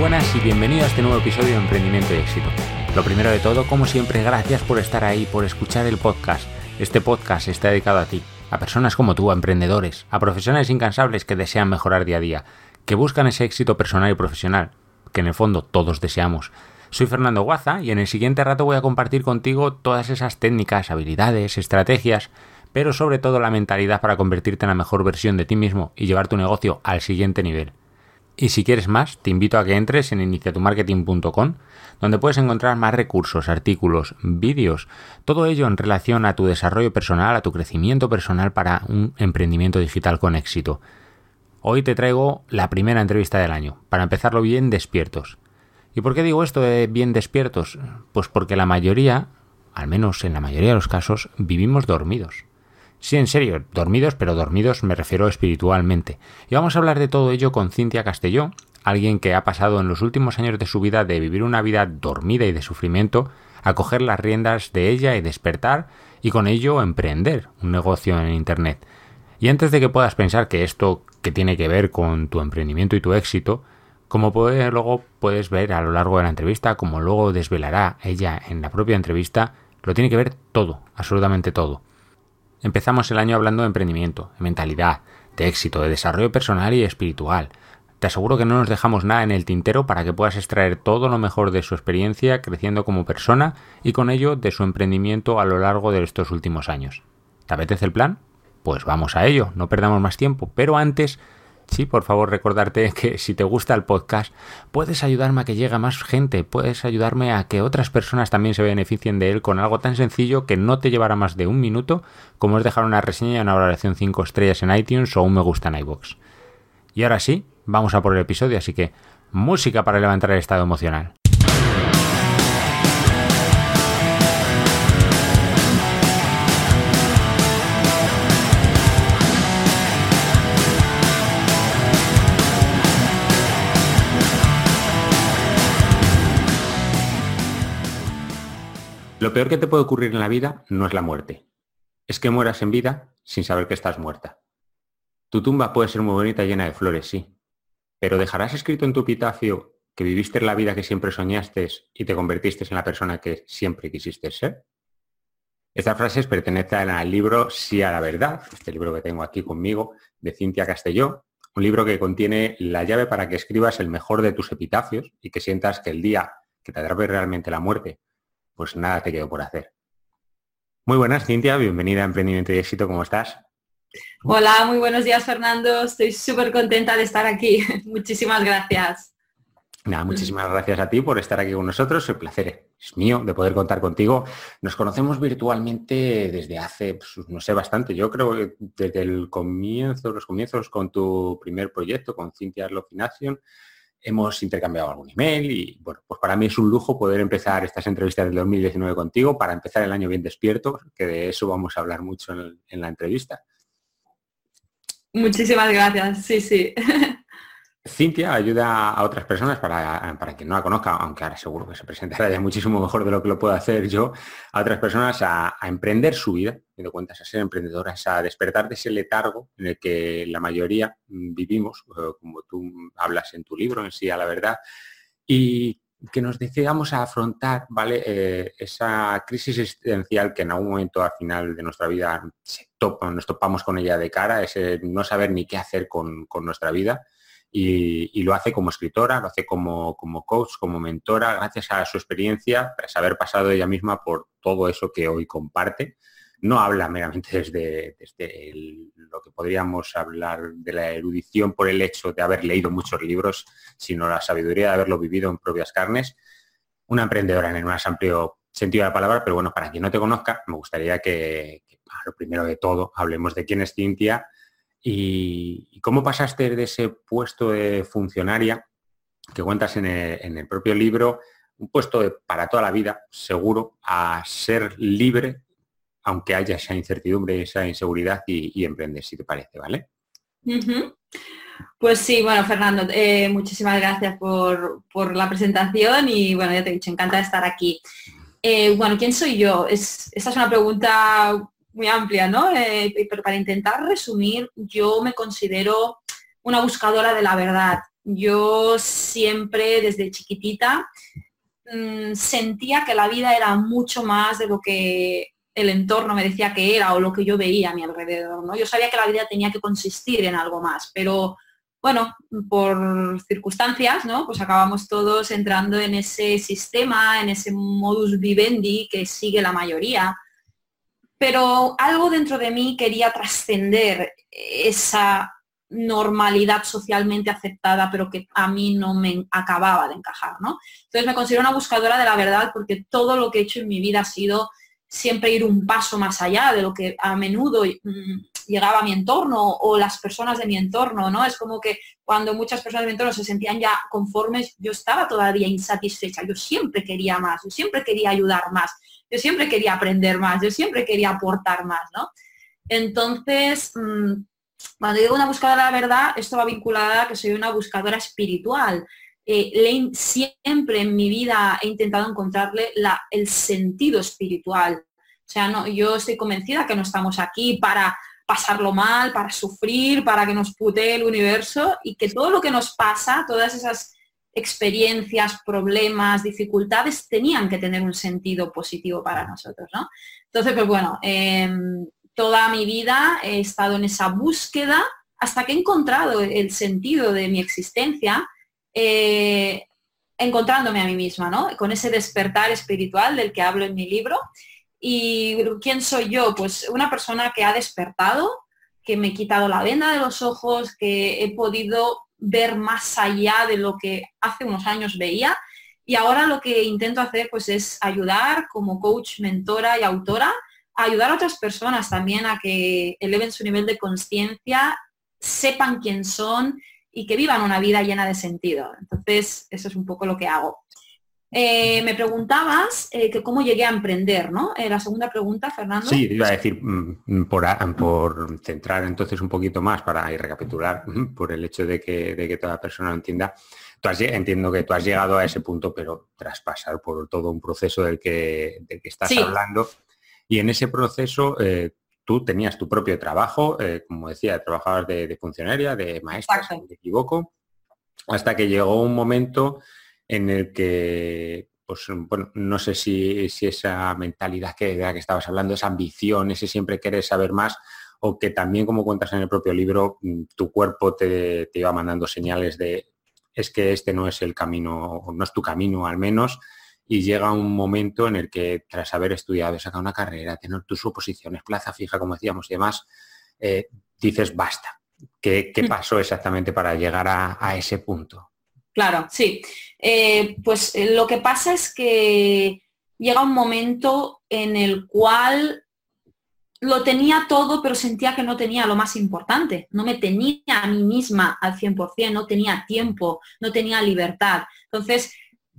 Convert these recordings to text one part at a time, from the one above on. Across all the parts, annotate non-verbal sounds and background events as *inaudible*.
Buenas y bienvenido a este nuevo episodio de Emprendimiento y Éxito. Lo primero de todo, como siempre, gracias por estar ahí, por escuchar el podcast. Este podcast está dedicado a ti, a personas como tú, a emprendedores, a profesionales incansables que desean mejorar día a día, que buscan ese éxito personal y profesional, que en el fondo todos deseamos. Soy Fernando Guaza y en el siguiente rato voy a compartir contigo todas esas técnicas, habilidades, estrategias, pero sobre todo la mentalidad para convertirte en la mejor versión de ti mismo y llevar tu negocio al siguiente nivel. Y si quieres más, te invito a que entres en iniciatumarketing.com, donde puedes encontrar más recursos, artículos, vídeos, todo ello en relación a tu desarrollo personal, a tu crecimiento personal para un emprendimiento digital con éxito. Hoy te traigo la primera entrevista del año, para empezarlo bien despiertos. ¿Y por qué digo esto de bien despiertos? Pues porque la mayoría, al menos en la mayoría de los casos, vivimos dormidos. Sí, en serio, dormidos, pero dormidos me refiero espiritualmente. Y vamos a hablar de todo ello con Cintia Castelló, alguien que ha pasado en los últimos años de su vida de vivir una vida dormida y de sufrimiento a coger las riendas de ella y despertar y con ello emprender un negocio en Internet. Y antes de que puedas pensar que esto que tiene que ver con tu emprendimiento y tu éxito, como luego puedes ver a lo largo de la entrevista, como luego desvelará ella en la propia entrevista, lo tiene que ver todo, absolutamente todo. Empezamos el año hablando de emprendimiento, de mentalidad, de éxito, de desarrollo personal y espiritual. Te aseguro que no nos dejamos nada en el tintero para que puedas extraer todo lo mejor de su experiencia creciendo como persona y con ello de su emprendimiento a lo largo de estos últimos años. ¿Te apetece el plan? Pues vamos a ello, no perdamos más tiempo, pero antes Sí, por favor, recordarte que si te gusta el podcast, puedes ayudarme a que llegue más gente, puedes ayudarme a que otras personas también se beneficien de él con algo tan sencillo que no te llevará más de un minuto, como es dejar una reseña y una valoración 5 estrellas en iTunes o un me gusta en iBox. Y ahora sí, vamos a por el episodio, así que música para levantar el estado emocional. Lo peor que te puede ocurrir en la vida no es la muerte. Es que mueras en vida sin saber que estás muerta. Tu tumba puede ser muy bonita y llena de flores, sí. Pero dejarás escrito en tu epitafio que viviste la vida que siempre soñaste y te convertiste en la persona que siempre quisiste ser. Estas frases pertenecen al libro Sí a la verdad, este libro que tengo aquí conmigo, de Cintia Castelló, un libro que contiene la llave para que escribas el mejor de tus epitafios y que sientas que el día que te atrape realmente la muerte pues nada te quedo por hacer. Muy buenas, Cintia, bienvenida a Emprendimiento y Éxito, ¿cómo estás? Hola, muy buenos días, Fernando. Estoy súper contenta de estar aquí. *laughs* Muchísimas gracias. Nada, muchísimas gracias a ti por estar aquí con nosotros. El placer es mío de poder contar contigo. Nos conocemos virtualmente desde hace, pues, no sé, bastante. Yo creo que desde el comienzo, los comienzos con tu primer proyecto, con Cintia Lofination, hemos intercambiado algún email y bueno, pues para mí es un lujo poder empezar estas entrevistas del 2019 contigo para empezar el año bien despierto, que de eso vamos a hablar mucho en, la entrevista. Muchísimas gracias, sí, sí. *laughs* Cintia ayuda a otras personas para, para quien no la conozca, aunque ahora seguro que se presentará ya muchísimo mejor de lo que lo puedo hacer yo, a otras personas a, emprender su vida, me cuentas, a ser emprendedoras, a despertar de ese letargo en el que la mayoría mm, vivimos, eh, como tú hablas en tu libro, en sí a la verdad, y que nos decidamos a afrontar ¿vale? Eh, esa crisis existencial que en algún momento al final de nuestra vida nos topamos con ella de cara, ese no saber ni qué hacer con, con nuestra vida y, lo hace como escritora, lo hace como, como coach, como mentora, gracias a su experiencia, tras haber pasado ella misma por todo eso que hoy comparte. No habla meramente desde, lo que podríamos hablar de la erudición por el hecho de haber leído muchos libros, sino la sabiduría de haberlo vivido en propias carnes. Una emprendedora en el más amplio sentido de la palabra, pero bueno, para quien no te conozca, me gustaría que, que lo primero de todo, hablemos de quién es Cintia, ¿Y cómo pasaste de ese puesto de funcionaria que cuentas en el, propio libro, un puesto para toda la vida, seguro, a ser libre, aunque haya esa incertidumbre, esa inseguridad y, emprender, si te parece, ¿vale? Pues sí, bueno, Fernando, eh, muchísimas gracias por, la presentación y bueno, ya te he dicho, encanta estar aquí. Eh, bueno, ¿quién soy yo? Es, esta es una pregunta muy amplia, ¿no? Eh, pero para intentar resumir, yo me considero una buscadora de la verdad. Yo siempre, desde chiquitita, mm, sentía que la vida era mucho más de lo que el entorno me decía que era o lo que yo veía a mi alrededor, ¿no? Yo sabía que la vida tenía que consistir en algo más, pero bueno, por circunstancias, ¿no? Pues acabamos todos entrando en ese sistema, en ese modus vivendi que sigue la mayoría pero algo dentro de mí quería trascender esa normalidad socialmente aceptada, pero que a mí no me acababa de encajar, ¿no? Entonces me considero una buscadora de la verdad porque todo lo que he hecho en mi vida ha sido siempre ir un paso más allá de lo que a menudo mm, llegaba a mi entorno o las personas de mi entorno, ¿no? Es como que cuando muchas personas de mi entorno se sentían ya conformes, yo estaba todavía insatisfecha, yo siempre quería más, yo siempre quería ayudar más, yo siempre quería aprender más, yo siempre quería aportar más, ¿no? Entonces, mm, cuando digo una buscadora de la verdad, esto va vinculada a que soy una buscadora espiritual. Eh, siempre en mi vida he intentado encontrarle el sentido espiritual. O sea, no, yo estoy convencida que no estamos aquí para pasarlo mal, para sufrir, para que nos putee el universo y que todo lo que nos pasa, todas esas experiencias, problemas, dificultades, tenían que tener un sentido positivo para nosotros, ¿no? Entonces, pues bueno, em, toda mi vida he estado en esa búsqueda hasta que he encontrado el sentido de mi existencia, eh, encontrándome a mí misma, ¿no? Con ese despertar espiritual del que hablo en mi libro. ¿Y quién soy yo? Pues una persona que ha despertado, que me he quitado la venda de los ojos, que he podido ver más allá de lo que hace unos años veía. Y ahora lo que intento hacer pues es ayudar como coach, mentora y autora, ayudar a otras personas también a que eleven su nivel de conciencia, sepan quién son y que vivan una vida llena de sentido. Entonces, eso es un poco lo que hago. Eh, me preguntabas eh, que cómo llegué a emprender, ¿no? Eh, la segunda pregunta, Fernando. Sí, iba a decir, mm, por, por, centrar entonces un poquito más para ir recapitular, mm, por el hecho de que, de que toda persona lo entienda. Tú entiendo que tú has llegado a ese punto, pero tras pasar por todo un proceso del que, del que estás hablando. Y en ese proceso tú tenías tu propio trabajo, como decía, trabajabas de, de funcionaria, de maestra, si no me equivoco, hasta que llegó un momento en el que, pues bueno, no sé si, esa mentalidad que, de la que estabas hablando, esa ambición, ese siempre querer saber más, o que también, como cuentas en el propio libro, mm, tu cuerpo te, iba mandando señales de es que este no es el camino, no es tu camino al menos, y llega un momento en el que tras haber estudiado, sacado una carrera, tener tus suposiciones, plaza fija, como decíamos, y demás, eh, dices basta. ¿Qué, mm. pasó exactamente para llegar a ese punto? Claro, sí. Eh, pues eh, lo que pasa es que llega un momento en el cual lo tenía todo, pero sentía que no tenía lo más importante. No me tenía a mí misma al 100%, no tenía tiempo, no tenía libertad. Entonces,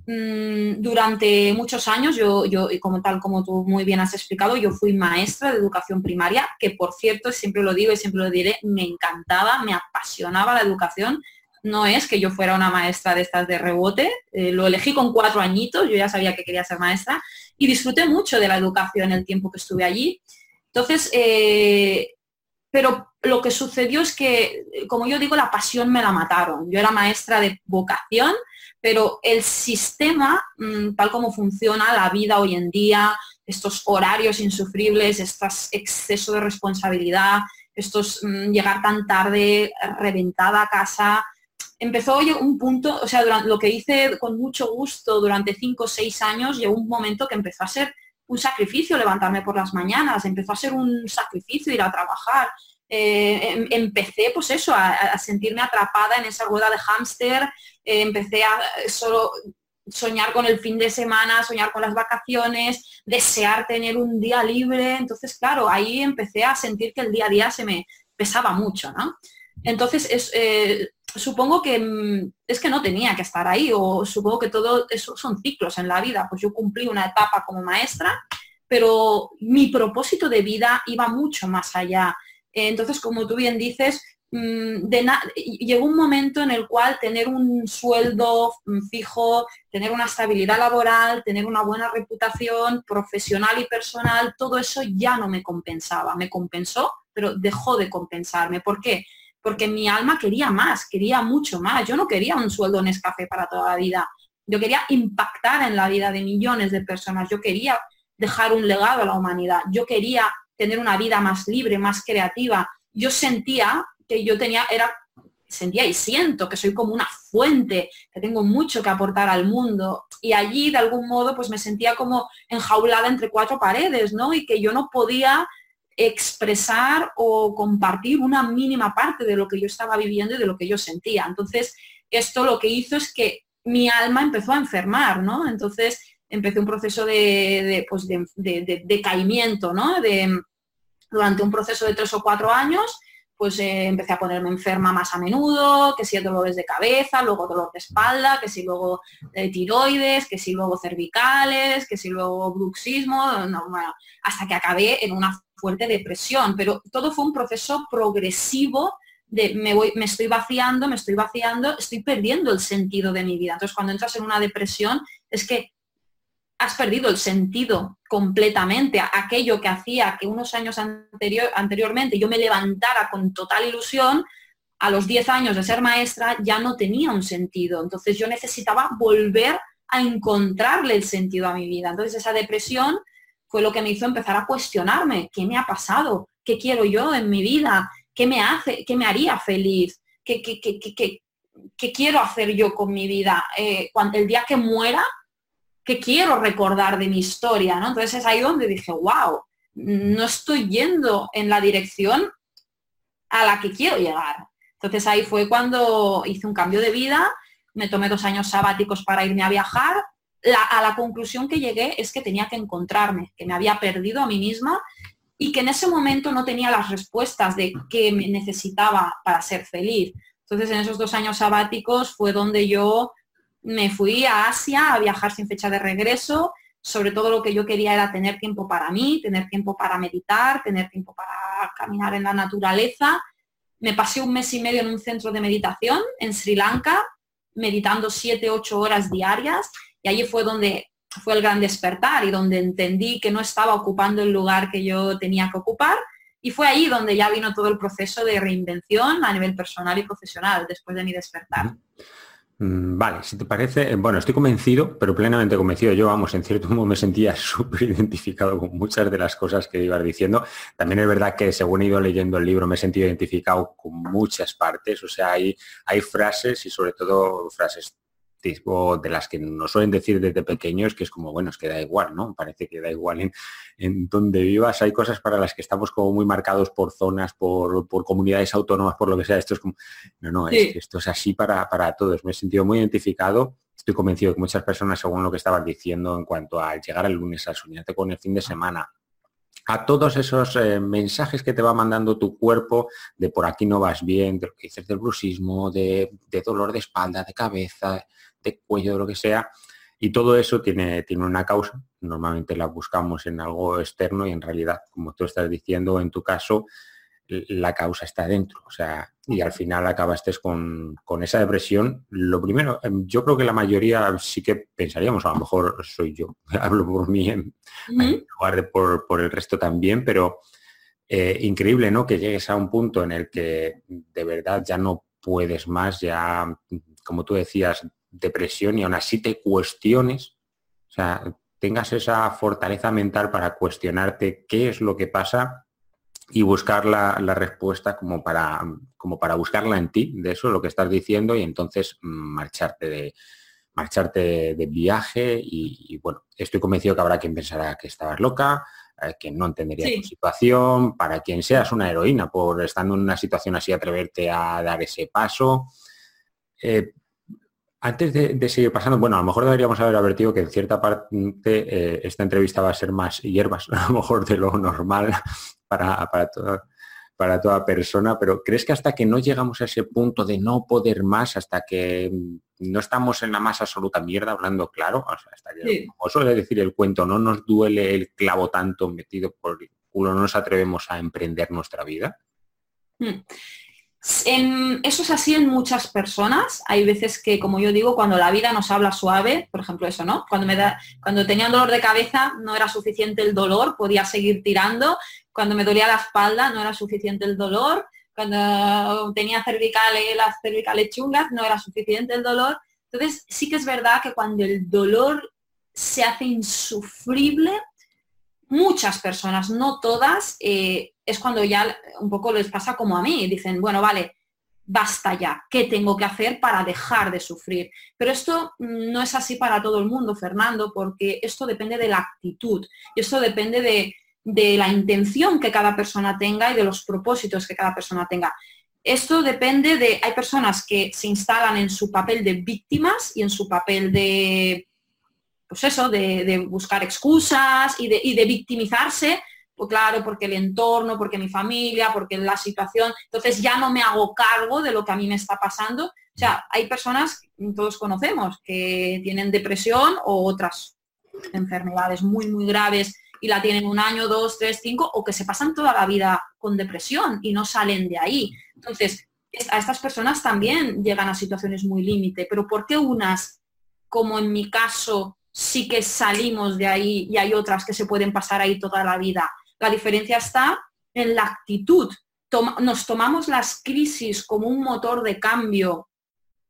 mm, durante muchos años, yo, yo, como tal como tú muy bien has explicado, yo fui maestra de educación primaria, que por cierto, siempre lo digo y siempre lo diré, me encantaba, me apasionaba la educación, no es que yo fuera una maestra de estas de rebote, eh, lo elegí con cuatro añitos, yo ya sabía que quería ser maestra y disfruté mucho de la educación el tiempo que estuve allí. Entonces, eh, pero lo que sucedió es que, como yo digo, la pasión me la mataron. Yo era maestra de vocación, pero el sistema, mm, tal como funciona la vida hoy en día, estos horarios insufribles, este exceso de responsabilidad, estos mm, llegar tan tarde, reventada a casa, empezó un punto, o sea, durante, lo que hice con mucho gusto durante cinco o seis años, llegó un momento que empezó a ser un sacrificio levantarme por las mañanas, empezó a ser un sacrificio ir a trabajar. Eh, em, empecé pues eso, a, sentirme atrapada en esa rueda de hámster, eh, empecé a solo soñar con el fin de semana, soñar con las vacaciones, desear tener un día libre. Entonces, claro, ahí empecé a sentir que el día a día se me pesaba mucho, ¿no? Entonces, es, eh, supongo que mm, es que no tenía que estar ahí o supongo que todo eso son ciclos en la vida. Pues yo cumplí una etapa como maestra, pero mi propósito de vida iba mucho más allá. Entonces, como tú bien dices, mm, llegó un momento en el cual tener un sueldo mm, fijo, tener una estabilidad laboral, tener una buena reputación profesional y personal, todo eso ya no me compensaba. Me compensó, pero dejó de compensarme. ¿Por qué? Porque mi alma quería más, quería mucho más. Yo no quería un sueldo en escafé para toda la vida. Yo quería impactar en la vida de millones de personas. Yo quería dejar un legado a la humanidad. Yo quería tener una vida más libre, más creativa. Yo sentía que yo tenía, era, sentía y siento que soy como una fuente, que tengo mucho que aportar al mundo. Y allí, de algún modo, pues me sentía como enjaulada entre cuatro paredes, ¿no? Y que yo no podía expresar o compartir una mínima parte de lo que yo estaba viviendo y de lo que yo sentía. Entonces, esto lo que hizo es que mi alma empezó a enfermar, ¿no? Entonces, empecé un proceso de, pues de, decaimiento, ¿no? De, durante un proceso de tres o cuatro años, pues eh, empecé a ponerme enferma más a menudo, que si dolores de cabeza, luego dolor de espalda, que si luego de tiroides, que si luego cervicales, que si luego bruxismo, hasta que acabé en una fuerte depresión, pero todo fue un proceso progresivo de me, voy, me estoy vaciando, me estoy vaciando, estoy perdiendo el sentido de mi vida. Entonces, cuando entras en una depresión, es que has perdido el sentido completamente. Aquello que hacía que unos años anterior, anteriormente yo me levantara con total ilusión, a los 10 años de ser maestra ya no tenía un sentido. Entonces yo necesitaba volver a encontrarle el sentido a mi vida. Entonces esa depresión fue lo que me hizo empezar a cuestionarme, ¿qué me ha pasado? ¿Qué quiero yo en mi vida? ¿Qué me hace, qué me haría feliz? ¿Qué, qué, qué, quiero hacer yo con mi vida? Eh, cuando, el día que muera, ¿qué quiero recordar de mi historia? ¿no? Entonces es ahí donde dije, wow, no estoy yendo en la dirección a la que quiero llegar. Entonces ahí fue cuando hice un cambio de vida, me tomé dos años sabáticos para irme a viajar a la conclusión que llegué es que tenía que encontrarme, que me había perdido a mí misma y que en ese momento no tenía las respuestas de qué me necesitaba para ser feliz. Entonces en esos dos años sabáticos fue donde yo me fui a Asia a viajar sin fecha de regreso. Sobre todo lo que yo quería era tener tiempo para mí, tener tiempo para meditar, tener tiempo para caminar en la naturaleza. Me pasé un mes y medio en un centro de meditación en Sri Lanka, meditando siete, ocho horas diarias y allí fue donde fue el gran despertar y donde entendí que no estaba ocupando el lugar que yo tenía que ocupar. Y fue ahí donde ya vino todo el proceso de reinvención a nivel personal y profesional después de mi despertar. Vale, si te parece, eh, bueno, estoy convencido, pero plenamente convencido. Yo, vamos, en cierto *laughs* modo me sentía *laughs* súper identificado con muchas de las cosas que ibas diciendo. También es verdad que según he ido leyendo el libro me he sentido identificado con muchas partes. O sea, hay, hay frases y sobre todo frases de las que nos suelen decir desde pequeños, que es como, bueno, es que da igual, ¿no? Parece que da igual en, en donde vivas. Hay cosas para las que estamos como muy marcados por zonas, por, comunidades autónomas, por lo que sea. Esto es como, no, no, esto es así para, para todos. Me he sentido muy identificado. Estoy convencido que muchas personas, según lo que estabas diciendo en cuanto a llegar al lunes, a soñarte con el fin de semana, a todos esos eh, mensajes que te va mandando tu cuerpo de por aquí no vas bien, de lo que dices del bruxismo, de, de dolor de espalda, de cabeza, de cuello, de lo que sea. Y todo eso tiene, tiene una causa. Normalmente la buscamos en algo externo y en realidad, como tú estás diciendo, en tu caso, la causa está dentro. O sea, y al final acabaste con, con, esa depresión. Lo primero, em, yo creo que la mayoría sí que pensaríamos, a lo mejor soy yo, *laughs* hablo por mí en, lugar de por, por, el resto también, pero eh, increíble, ¿no? Que llegues a un punto en el que de verdad ya no puedes más, ya, como tú decías, depresión y aún así te cuestiones, o sea, tengas esa fortaleza mental para cuestionarte qué es lo que pasa y buscar la, respuesta como para, como para buscarla en ti, de eso, lo que estás diciendo, y entonces mm, marcharte de, marcharte de viaje y, bueno, estoy convencido que habrá quien pensará que estabas loca, eh, que no entendería tu situación, para quien seas una heroína por estando en una situación así atreverte a dar ese paso. Eh, antes de, seguir pasando, bueno, a lo mejor deberíamos haber advertido que en cierta parte eh, esta entrevista va a ser más hierbas, *laughs* a lo mejor de lo normal *laughs* para, para, para toda persona, pero ¿crees que hasta que no llegamos a ese punto de no poder más, hasta que no estamos en la más absoluta mierda, hablando claro, hasta que, como suele decir el cuento, no nos duele el clavo tanto metido por el culo, no nos atrevemos a emprender nuestra vida? Hmm. Eso es así en muchas personas. Hay veces que, como yo digo, cuando la vida nos habla suave, por ejemplo eso, ¿no? Cuando, me da, cuando tenía dolor de cabeza no era suficiente el dolor, podía seguir tirando cuando me dolía la espalda no era suficiente el dolor, cuando tenía cervicales, las cervicales chungas no era suficiente el dolor. Entonces sí que es verdad que cuando el dolor se hace insufrible, muchas personas, no todas, eh, es cuando ya un poco les pasa como a mí. Dicen, bueno, vale, basta ya, ¿qué tengo que hacer para dejar de sufrir? Pero esto no es así para todo el mundo, Fernando, porque esto depende de la actitud y esto depende de, de la intención que cada persona tenga y de los propósitos que cada persona tenga. Esto depende de, hay personas que se instalan en su papel de víctimas y en su papel de, pues eso, de, buscar excusas y de, y de victimizarse, pues claro, porque el entorno, porque mi familia, porque la situación, entonces ya no me hago cargo de lo que a mí me está pasando. O sea, hay personas, todos conocemos, que tienen depresión o otras enfermedades muy, muy graves y la tienen un año, dos, tres, cinco, o que se pasan toda la vida con depresión y no salen de ahí. Entonces, a estas personas también llegan a situaciones muy límite, pero ¿por qué unas, como en mi caso, sí que salimos de ahí y hay otras que se pueden pasar ahí toda la vida? La diferencia está en la actitud. nos tomamos las crisis como un motor de cambio,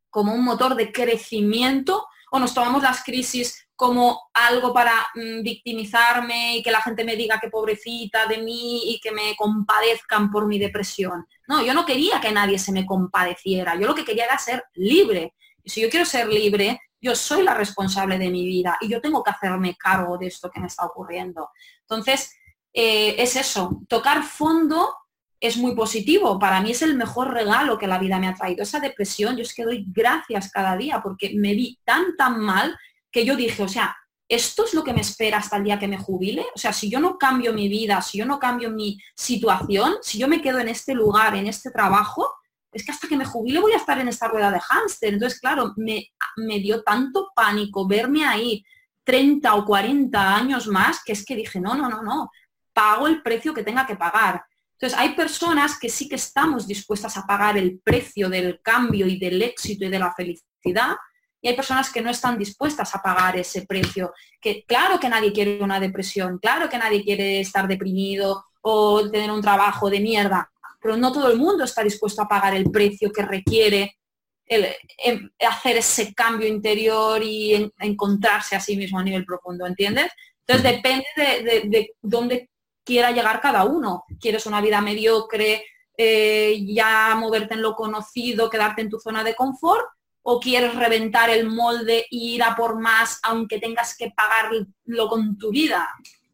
como un motor de crecimiento, o nos tomamos las crisis como algo para mm, victimizarme y que la gente me diga que pobrecita de mí y que me compadezcan por mi depresión. No, yo no quería que nadie se me compadeciera, yo lo que quería era ser libre. Y si yo quiero ser libre, yo soy la responsable de mi vida y yo tengo que hacerme cargo de esto que me está ocurriendo. Entonces, eh, es eso, tocar fondo es muy positivo. Para mí es el mejor regalo que la vida me ha traído. Esa depresión, yo es que doy gracias cada día porque me vi tan, tan mal que yo dije, o sea, esto es lo que me espera hasta el día que me jubile. O sea, si yo no cambio mi vida, si yo no cambio mi situación, si yo me quedo en este lugar, en este trabajo, es que hasta que me jubile voy a estar en esta rueda de hámster. Entonces, claro, me, me dio tanto pánico verme ahí 30 o 40 años más que es que dije, no, no, no, no, pago el precio que tenga que pagar. Entonces, hay personas que sí que estamos dispuestas a pagar el precio del cambio y del éxito y de la felicidad, y hay personas que no están dispuestas a pagar ese precio. Que claro que nadie quiere una depresión, claro que nadie quiere estar deprimido o tener un trabajo de mierda, pero no todo el mundo está dispuesto a pagar el precio que requiere em, hacer ese cambio interior y encontrarse a sí mismo a nivel profundo, ¿entiendes? Entonces depende de, dónde quiera llegar cada uno. ¿Quieres una vida mediocre, eh, ya moverte en lo conocido, quedarte en tu zona de confort? o quieres reventar el molde e ir a por más aunque tengas que pagarlo con tu vida.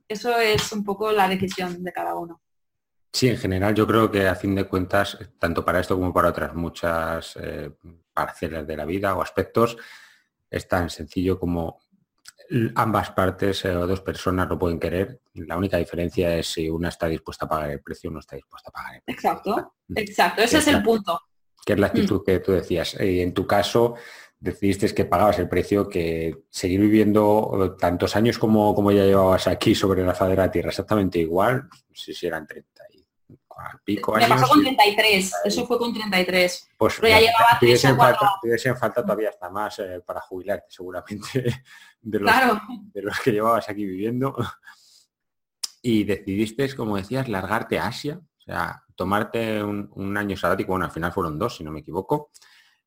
Eso es un poco la decisión de cada uno. Sí, en general yo creo que a fin de cuentas, tanto para esto como para otras muchas eh, parcelas de la vida o aspectos, es tan sencillo como ambas partes eh, o dos personas lo pueden querer. La única diferencia es si una está dispuesta a pagar el precio o no está dispuesta a pagar el precio. Exacto, exacto. Ese es el punto que es la mm. actitud que tú decías. Y en tu caso, decidiste que pagabas el precio que seguir viviendo tantos años como, como ya llevabas aquí sobre la faz de la Tierra, exactamente igual, si, si eran 30 y pico años. Me pasó con 33, eso fue con 33. Pues pero ya llevaba tres en falta, en falta todavía hasta más eh, para jubilarte seguramente *laughs* de los, de los que llevabas aquí viviendo. Y decidiste, como decías, largarte a Asia, o sea, tomarte un, año sabático, bueno, al final fueron dos, si no me equivoco,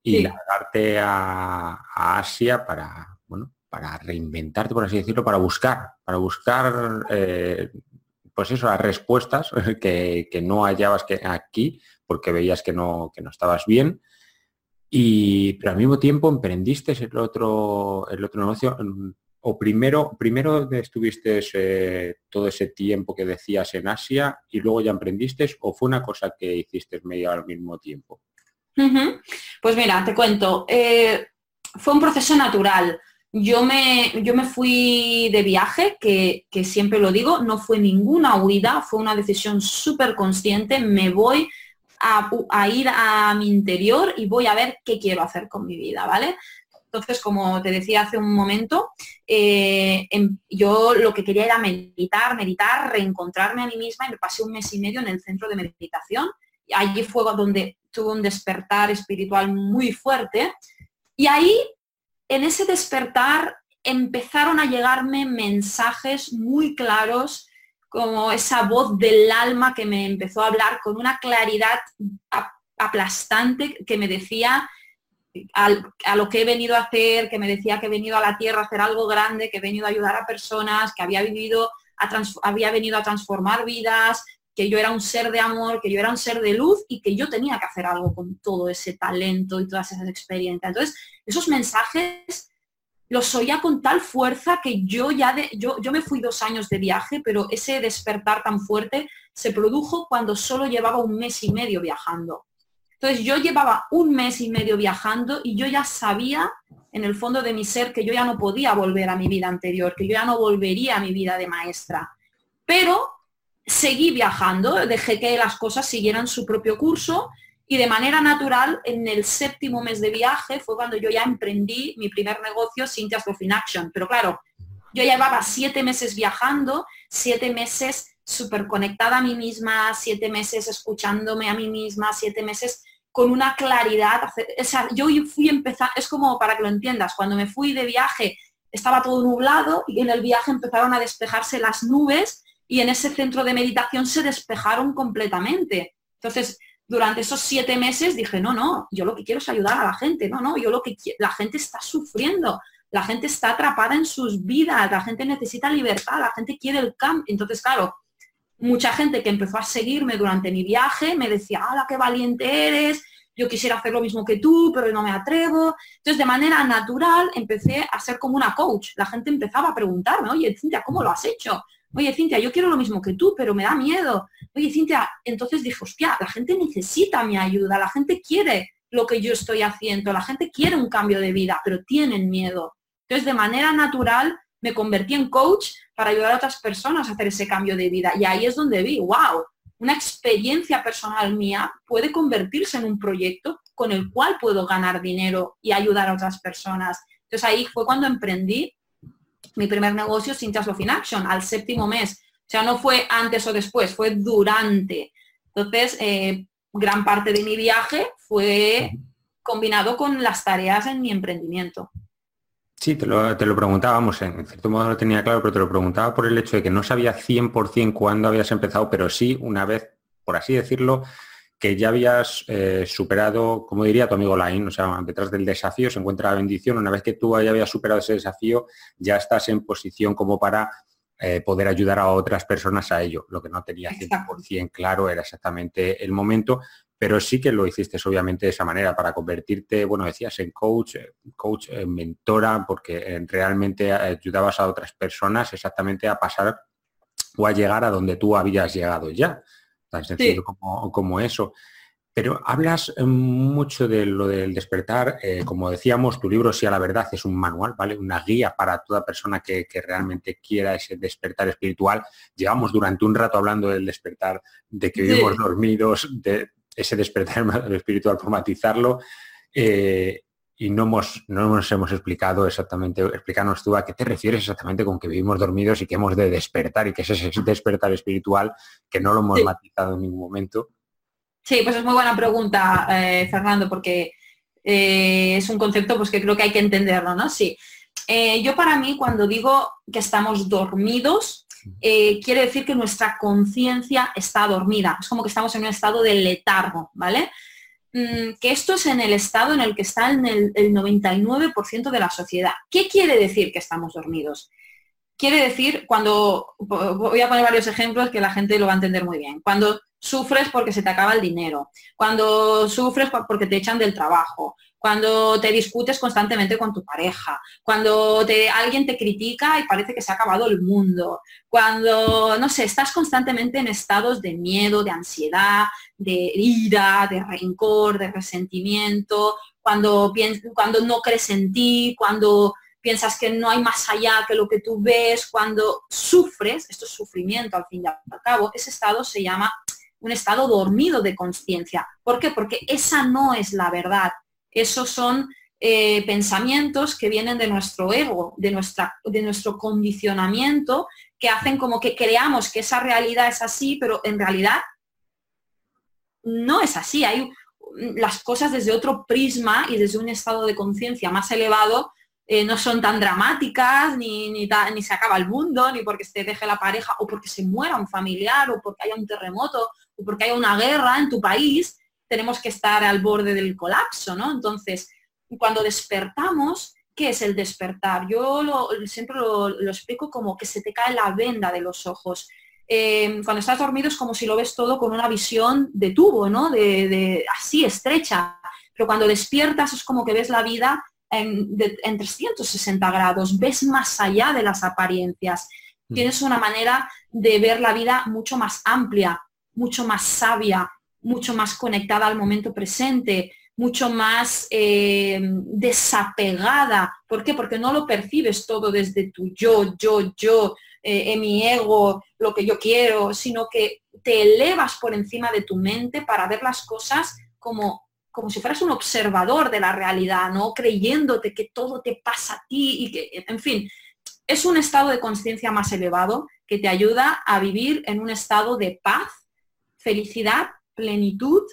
y largarte a, Asia para, bueno, para reinventarte, por así decirlo, para buscar, para buscar, eh, pues eso, las respuestas *laughs* que, no hallabas que aquí porque veías que no, que no estabas bien. Y, pero al mismo tiempo emprendiste el otro, el otro negocio. Mm, o primero, primero estuviste eh, todo ese tiempo que decías en Asia y luego ya emprendiste o fue una cosa que hiciste medio al mismo tiempo? Pues mira, te cuento. Eh, fue un proceso natural. Yo me, yo me fui de viaje, que, siempre lo digo, no fue ninguna huida, fue una decisión súper consciente, me voy a, ir a mi interior y voy a ver qué quiero hacer con mi vida, ¿vale? Entonces, como te decía hace un momento, eh, em, yo lo que quería era meditar, meditar, reencontrarme a mí misma y me pasé un mes y medio en el centro de meditación. Y allí fue donde tuve un despertar espiritual muy fuerte. Y ahí en ese despertar empezaron a llegarme mensajes muy claros, como esa voz del alma que me empezó a hablar con una claridad aplastante que me decía a lo que he venido a hacer, que me decía que he venido a la tierra a hacer algo grande, que he venido a ayudar a personas, que había, vivido había venido a transformar vidas, que yo era un ser de amor, que yo era un ser de luz y que yo tenía que hacer algo con todo ese talento y todas esas experiencias. Entonces, esos mensajes los oía con tal fuerza que yo ya de, yo, yo me fui dos años de viaje, pero ese despertar tan fuerte se produjo cuando solo llevaba un mes y medio viajando. Entonces yo llevaba un mes y medio viajando y yo ya sabía en el fondo de mi ser que yo ya no podía volver a mi vida anterior, que yo ya no volvería a mi vida de maestra. Pero seguí viajando, dejé que las cosas siguieran su propio curso y de manera natural, en el séptimo mes de viaje fue cuando yo ya emprendí mi primer negocio, Cynthia's Love in Action. Pero claro, yo llevaba siete meses viajando, siete meses súper conectada a mí misma, siete meses escuchándome a mí misma, siete meses con una claridad. yo fui a empezar, es como para que lo entiendas, cuando me fui de viaje estaba todo nublado y en el viaje empezaron a despejarse las nubes y en ese centro de meditación se despejaron completamente. Entonces, durante esos siete meses dije, no, no, yo lo que quiero es ayudar a la gente, no, no, yo lo que quiero, la gente está sufriendo, la gente está atrapada en sus vidas, la gente necesita libertad, la gente quiere el cambio. Entonces, claro, mucha gente que empezó a seguirme durante mi viaje me decía, ¡hala, qué valiente eres! Yo quisiera hacer lo mismo que tú, pero no me atrevo. Entonces, de manera natural, empecé a ser como una coach. La gente empezaba a preguntarme, oye, Cintia, ¿cómo lo has hecho? Oye, Cintia, yo quiero lo mismo que tú, pero me da miedo. Oye, Cintia, entonces dije, hostia, la gente necesita mi ayuda, la gente quiere lo que yo estoy haciendo, la gente quiere un cambio de vida, pero tienen miedo. Entonces, de manera natural, me convertí en coach para ayudar a otras personas a hacer ese cambio de vida. Y ahí es donde vi, wow, una experiencia personal mía puede convertirse en un proyecto con el cual puedo ganar dinero y ayudar a otras personas. Entonces ahí fue cuando emprendí mi primer negocio sin Love in Action, al séptimo mes. O sea, no fue antes o después, fue durante. Entonces, eh, gran parte de mi viaje fue combinado con las tareas en mi emprendimiento. Sí, te lo, te lo preguntábamos, en cierto modo lo tenía claro, pero te lo preguntaba por el hecho de que no sabía 100% cuándo habías empezado, pero sí una vez, por así decirlo, que ya habías eh, superado, como diría tu amigo Lain, o sea, detrás del desafío se encuentra la bendición. Una vez que tú ya habías superado ese desafío, ya estás en posición como para eh, poder ayudar a otras personas a ello. Lo que no tenía 100% claro era exactamente el momento, pero sí que lo hiciste obviamente de esa manera, para convertirte, bueno, decías en coach, eh, coach, en mentora, porque realmente ayudabas a otras personas exactamente a pasar o a llegar a donde tú habías llegado ya tan sencillo como, eso. Pero hablas eh, mucho de lo del despertar, eh, como decíamos, tu libro sí a la verdad es un manual, ¿vale? Una guía para toda persona que, realmente quiera ese despertar espiritual. Llevamos durante un rato hablando del despertar, de que vivimos dormidos, de ese despertar *laughs* espiritual por matizarlo. Eh, y no, hemos, no nos hemos explicado exactamente, explícanos tú a qué te refieres exactamente con que vivimos dormidos y que hemos de despertar y que es ese despertar espiritual que no lo hemos matizado en ningún momento. Sí, pues es muy buena pregunta, eh, Fernando, porque eh, es un concepto pues, que creo que hay que entenderlo, ¿no? Sí. Eh, yo para mí cuando digo que estamos dormidos, quiere decir que nuestra conciencia está dormida. Es como que estamos en un estado de letargo, ¿vale? Mm, que esto es en el estado en el que está en el, 99% de la sociedad. ¿Qué quiere decir que estamos dormidos? quiere decir cuando, voy a poner varios ejemplos que la gente lo va a entender muy bien. Cuando sufres porque se te acaba el dinero, cuando sufres porque te echan del trabajo, cuando te discutes constantemente con tu pareja, cuando alguien te critica y parece que se ha acabado el mundo, cuando, no sé, estás constantemente en estados de miedo, de ansiedad, de ira, de rencor, de resentimiento, cuando, cuando no crees en ti, cuando piensas que no hay más allá que lo que tú ves, cuando sufres, esto es sufrimiento al fin y al cabo, ese estado se llama un estado dormido de conciencia. ¿Por qué? Porque esa no es la verdad. Esos son eh, pensamientos que vienen de nuestro ego, de, nuestra, de nuestro condicionamiento, que hacen como que creamos que esa realidad es así, pero en realidad no es así. Hay las cosas desde otro prisma y desde un estado de conciencia más elevado eh, no son tan dramáticas, ni, ni, ni, se acaba el mundo, ni porque se deje la pareja, o porque se muera un familiar, o porque haya un terremoto, o porque haya una guerra en tu país, tenemos que estar al borde del colapso, ¿no? Entonces, cuando despertamos, ¿qué es el despertar? Yo siempre lo, explico como que se te cae la venda de los ojos. Eh, cuando estás dormido es como si lo ves todo con una visión de tubo, ¿no? De, así estrecha. Pero cuando despiertas es como que ves la vida en, en 360 grados, ves más allá de las apariencias. Mm. Tienes una manera de ver la vida mucho más amplia, mucho más sabia, mucho más conectada al momento presente, mucho más eh, desapegada. ¿Por qué? Porque no lo percibes todo desde tu yo, yo, yo, eh, en mi ego, lo que yo quiero, sino que te elevas por encima de tu mente para ver las cosas como, como si fueras un observador de la realidad, no creyéndote que todo te pasa a ti y que, en fin, es un estado de conciencia más elevado que te ayuda a vivir en un estado de paz, felicidad plenitud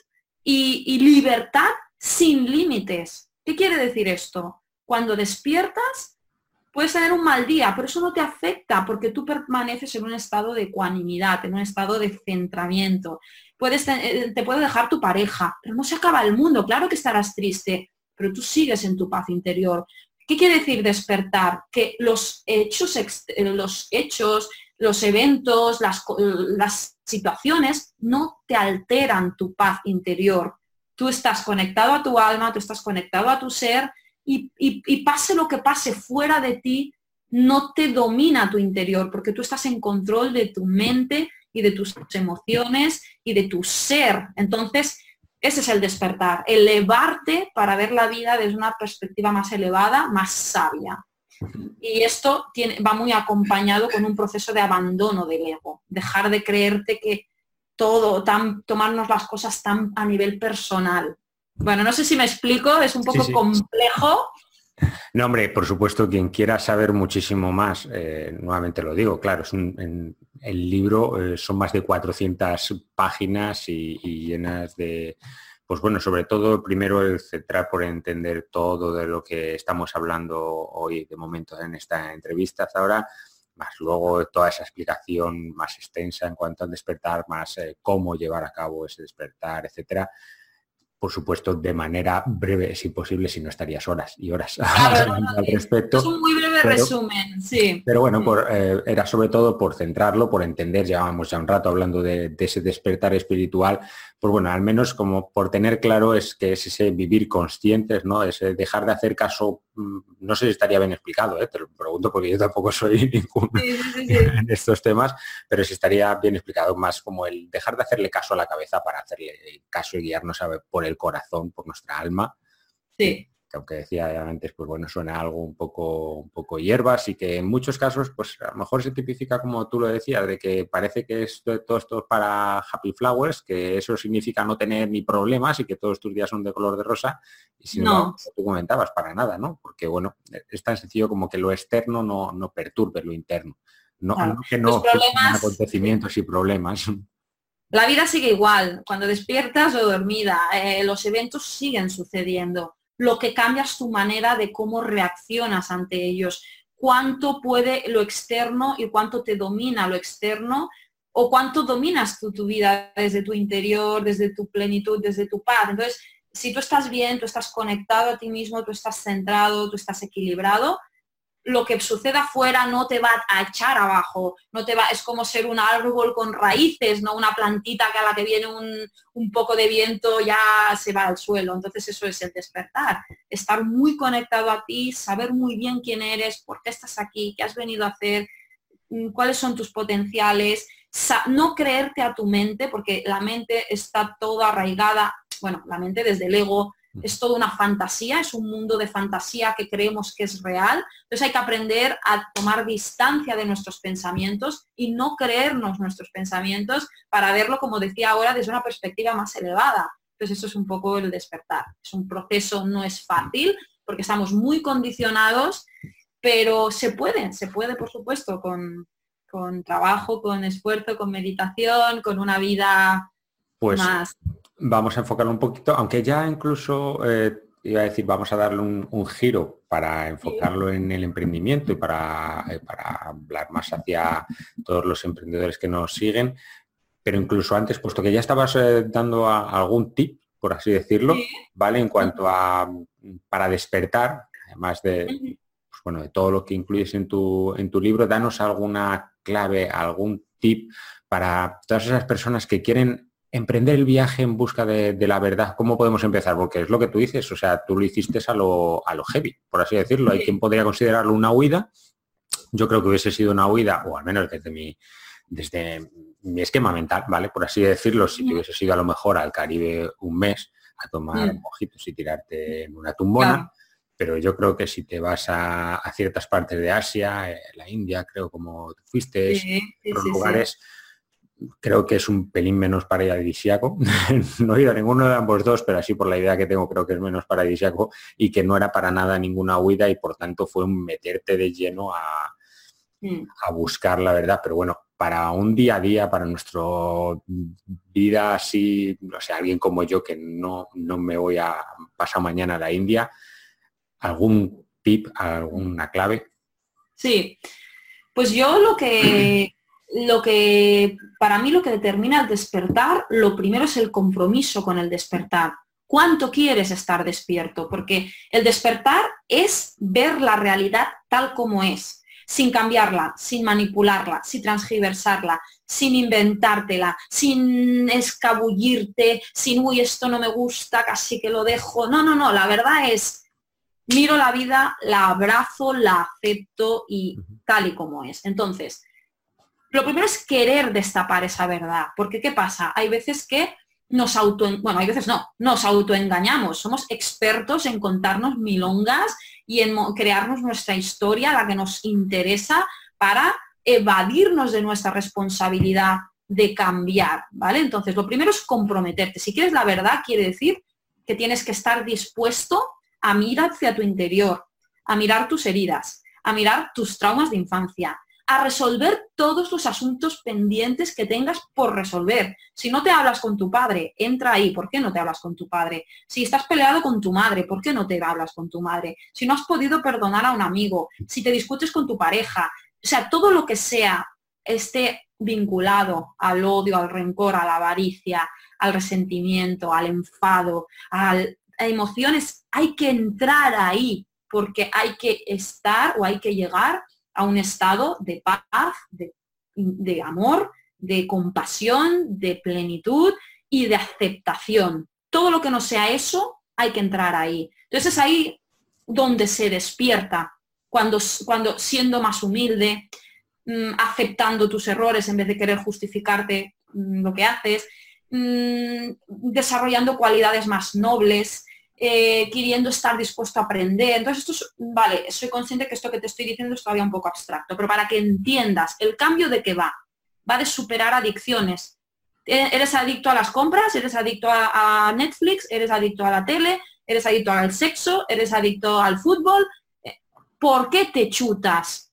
y, libertad sin límites. ¿Qué quiere decir esto? Cuando despiertas, puedes tener un mal día, pero eso no te afecta porque tú permaneces en un estado de ecuanimidad, en un estado de centramiento. Puedes, eh, te puede dejar tu pareja, pero no se acaba el mundo. Claro que estarás triste, pero tú sigues en tu paz interior. ¿Qué quiere decir despertar? Que los hechos, eh, los hechos, los eventos, las, las situaciones no te alteran tu paz interior. Tú estás conectado a tu alma, tú estás conectado a tu ser y, pase lo que pase fuera de ti, no te domina tu interior porque tú estás en control de tu mente y de tus emociones y de tu ser. Entonces, ese es el despertar, elevarte para ver la vida desde una perspectiva más elevada, más sabia. Y esto tiene, va muy acompañado con un proceso de abandono del ego, dejar de creerte que todo, tan, tomarnos las cosas tan a nivel personal. Bueno, no sé si me explico, es un poco complejo. No, hombre, por supuesto, quien quiera saber muchísimo más, eh, nuevamente lo digo, claro, es un, el libro eh, son más de 400 páginas y llenas de, pues bueno, sobre todo primero el centrar por entender todo de lo que estamos hablando hoy de momento en esta entrevista hasta ahora, más luego toda esa explicación más extensa en cuanto al despertar, más eh, cómo llevar a cabo ese despertar, etcétera por supuesto, de manera breve, si posible, si no estarías horas y horas al respecto. Es un muy breve resumen, sí. Pero bueno, eh, era sobre todo por centrarlo, por entender, llevábamos ya un rato hablando de, ese despertar espiritual, pues bueno, al menos como por tener claro es que es ese vivir conscientes, ¿no? Ese dejar de hacer caso, no sé si estaría bien explicado, ¿eh? te lo pregunto porque yo tampoco soy *laughs* ningún en estos temas, pero si estaría bien explicado más como el dejar de hacerle caso a la cabeza para hacerle caso y guiarnos a, por el corazón, por nuestra alma. Sí que aunque decía antes, pues bueno, suena algo un poco, un poco hierbas y que en muchos casos, pues a lo mejor se tipifica como tú lo decías, de que parece que esto, todo esto es para happy flowers, que eso significa no tener ni problemas y que todos tus días son de color de rosa. Y si no, tú comentabas, para nada, ¿no? Porque bueno, es tan sencillo como que lo externo no, no perturbe lo interno. No, que no acontecimientos y problemas. La vida sigue igual, cuando despiertas o dormida, eh, los eventos siguen sucediendo lo que cambia es tu manera de cómo reaccionas ante ellos, cuánto puede lo externo y cuánto te domina lo externo o cuánto dominas tú tu vida desde tu interior, desde tu plenitud, desde tu paz. Entonces, si tú estás bien, tú estás conectado a ti mismo, tú estás centrado, tú estás equilibrado, lo que suceda afuera no te va a echar abajo, no te va, es como ser un árbol con raíces, no una plantita que a la que viene un, poco de viento ya se va al suelo. Entonces eso es el despertar, estar muy conectado a ti, saber muy bien quién eres, por qué estás aquí, qué has venido a hacer, mm, cuáles son tus potenciales, no creerte a tu mente, porque la mente está toda arraigada, bueno, la mente desde el ego, es toda una fantasía, es un mundo de fantasía que creemos que es real. Entonces hay que aprender a tomar distancia de nuestros pensamientos y no creernos nuestros pensamientos para verlo, como decía ahora, desde una perspectiva más elevada. Entonces eso es un poco el despertar. Es un proceso, no es fácil, porque estamos muy condicionados, pero se puede, se puede, por supuesto, con, trabajo, con esfuerzo, con meditación, con una vida pues, más vamos a enfocarlo un poquito, aunque ya incluso eh, iba a decir, vamos a darle un, giro para enfocarlo en el emprendimiento y para, eh, para, hablar más hacia todos los emprendedores que nos siguen. Pero incluso antes, puesto que ya estabas eh, dando algún tip, por así decirlo, ¿vale? En cuanto a para despertar, además de, pues bueno, de todo lo que incluyes en tu, en tu libro, danos alguna clave, algún tip para todas esas personas que quieren emprender el viaje en busca de, la verdad, ¿cómo podemos empezar? Porque es lo que tú dices, o sea, tú lo hiciste a lo, a lo heavy, por así decirlo. Hay quien podría considerarlo una huida. Yo creo que hubiese sido una huida, o al menos desde mi, desde mi esquema mental, ¿vale? Por así decirlo, si te hubiese ido a lo mejor al Caribe un mes a tomar mm. mojitos y tirarte en una tumbona. Pero yo creo que si te vas a, ciertas partes de Asia, eh, la India, creo como fuiste, otros lugares, creo que es un pelín menos paradisíaco. *laughs* no he ido a ninguno de ambos dos, pero así por la idea que tengo creo que es menos paradisíaco y que no era para nada ninguna huida y por tanto fue un meterte de lleno a, mm. a buscar la verdad. Pero bueno, para un día a día, para nuestra vida así, no sé, alguien como yo que no, no me voy a pasar mañana a la India, algún tip, alguna clave. Sí, pues yo lo que *clears throat* lo que, para mí lo que determina el despertar, lo primero es el compromiso con el despertar. ¿Cuánto quieres estar despierto? Porque el despertar es ver la realidad tal como es, sin cambiarla, sin manipularla, sin transgiversarla, sin inventártela, sin escabullirte, sin, uy, esto no me gusta, casi que lo dejo. No, no, no, la verdad es, miro la vida, la abrazo, la acepto y tal y como es. Entonces, lo primero es querer destapar esa verdad, porque ¿qué pasa? Hay veces que nos auto, bueno, hay veces no, nos autoengañamos, somos expertos en contarnos milongas y en crearnos nuestra historia, la que nos interesa, para evadirnos de nuestra responsabilidad de cambiar, ¿vale? Entonces, lo primero es comprometerte. Si quieres la verdad, quiere decir que tienes que estar dispuesto a mirar hacia tu interior, a mirar tus heridas, a mirar tus traumas de infancia, a resolver todos los asuntos pendientes que tengas por resolver. Si no te hablas con tu padre, entra ahí. ¿Por qué no te hablas con tu padre? Si estás peleado con tu madre, ¿por qué no te hablas con tu madre? Si no has podido perdonar a un amigo, si te discutes con tu pareja, o sea, todo lo que sea esté vinculado al odio, al rencor, a la avaricia, al resentimiento, al enfado, a emociones, hay que entrar ahí porque hay que estar o hay que llegar a un estado de paz, de, amor, de compasión, de plenitud y de aceptación. Todo lo que no sea eso, hay que entrar ahí. Entonces es ahí donde se despierta, cuando, cuando siendo más humilde, mm, aceptando tus errores en vez de querer justificarte mm, lo que haces, mm, desarrollando cualidades más nobles, eh, queriendo estar dispuesto a aprender. Entonces, esto vale, soy consciente que esto que te estoy diciendo es todavía un poco abstracto, pero para que entiendas el cambio de qué va, va de superar adicciones. Eh, eres adicto a las compras, eres adicto a, Netflix, eres adicto a la tele, eres adicto al sexo, eres adicto al fútbol. Eh, ¿Por qué te chutas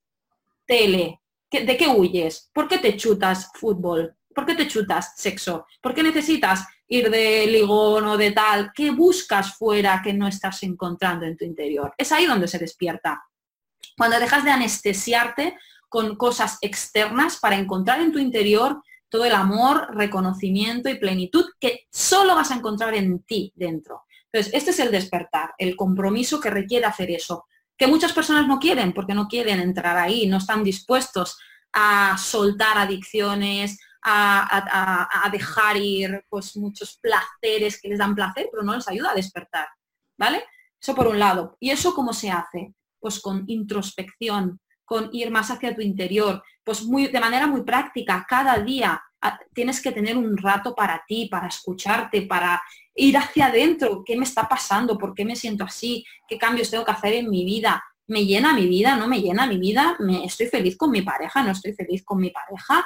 tele? ¿De qué huyes? ¿Por qué te chutas fútbol? ¿Por qué te chutas sexo? ¿Por qué necesitas ir de ligón o de tal, ¿qué buscas fuera que no estás encontrando en tu interior? Es ahí donde se despierta. Cuando dejas de anestesiarte con cosas externas para encontrar en tu interior todo el amor, reconocimiento y plenitud que solo vas a encontrar en ti dentro. Entonces, este es el despertar, el compromiso que requiere hacer eso. que muchas personas no quieren porque no quieren entrar ahí, no están dispuestos a soltar adicciones, a, dejar ir pues muchos placeres que les dan placer, pero no les ayuda a despertar, ¿vale? Eso por un lado. ¿Y eso cómo se hace? Pues con introspección, con ir más hacia tu interior, pues muy, de manera muy práctica, cada día tienes que tener un rato para ti, para escucharte, para ir hacia adentro, qué me está pasando, por qué me siento así, qué cambios tengo que hacer en mi vida, me llena mi vida, no me llena mi vida, me, estoy feliz con mi pareja, no estoy feliz con mi pareja,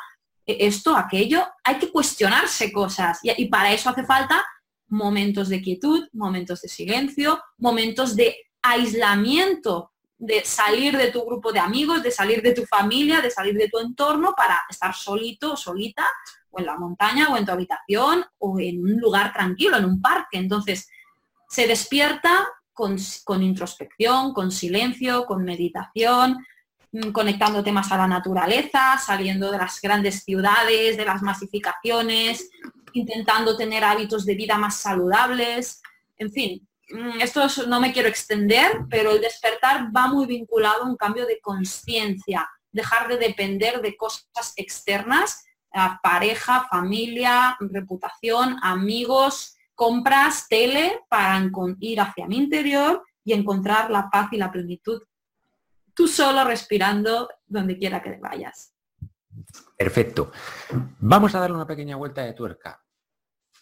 esto, aquello, hay que cuestionarse cosas y, para eso hace falta momentos de quietud, momentos de silencio, momentos de aislamiento, de salir de tu grupo de amigos, de salir de tu familia, de salir de tu entorno para estar solito o solita o en la montaña o en tu habitación o en un lugar tranquilo, en un parque. Entonces, se despierta con, con introspección, con silencio, con meditación, conectándote más a la naturaleza, saliendo de las grandes ciudades, de las masificaciones, intentando tener hábitos de vida más saludables, en fin. Mm, esto no me quiero extender, pero el despertar va muy vinculado a un cambio de conciencia, dejar de depender de cosas externas, pareja, familia, reputación, amigos, compras, tele, para ir hacia mi interior y encontrar la paz y la plenitud tú solo respirando donde quiera que vayas. Perfecto. Vamos a darle una pequeña vuelta de tuerca.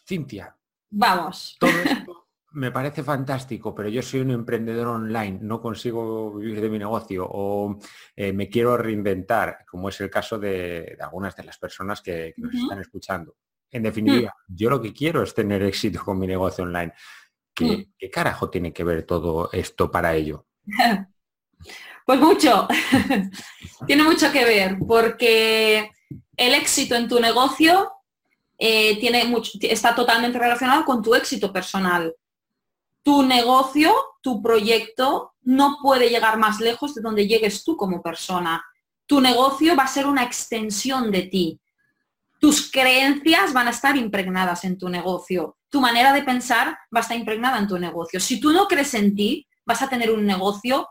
Cintia. Vamos. Todo *laughs* esto me parece fantástico, pero yo soy un emprendedor online, no consigo vivir de mi negocio o eh, me quiero reinventar, como es el caso de, algunas de las personas que, nos están escuchando. En definitiva, mm. yo lo que quiero es tener éxito con mi negocio online. ¿Qué, mm. ¿Qué, carajo tiene que ver todo esto para ello? *laughs* Pues mucho, *laughs* tiene mucho que ver, porque el éxito en tu negocio eh, tiene mucho, está totalmente relacionado con tu éxito personal. Tu negocio, tu proyecto, no puede llegar más lejos de donde llegues tú como persona. Tu negocio va a ser una extensión de ti. Tus creencias van a estar impregnadas en tu negocio. Tu manera de pensar va a estar impregnada en tu negocio. Si tú no crees en ti, vas a tener un negocio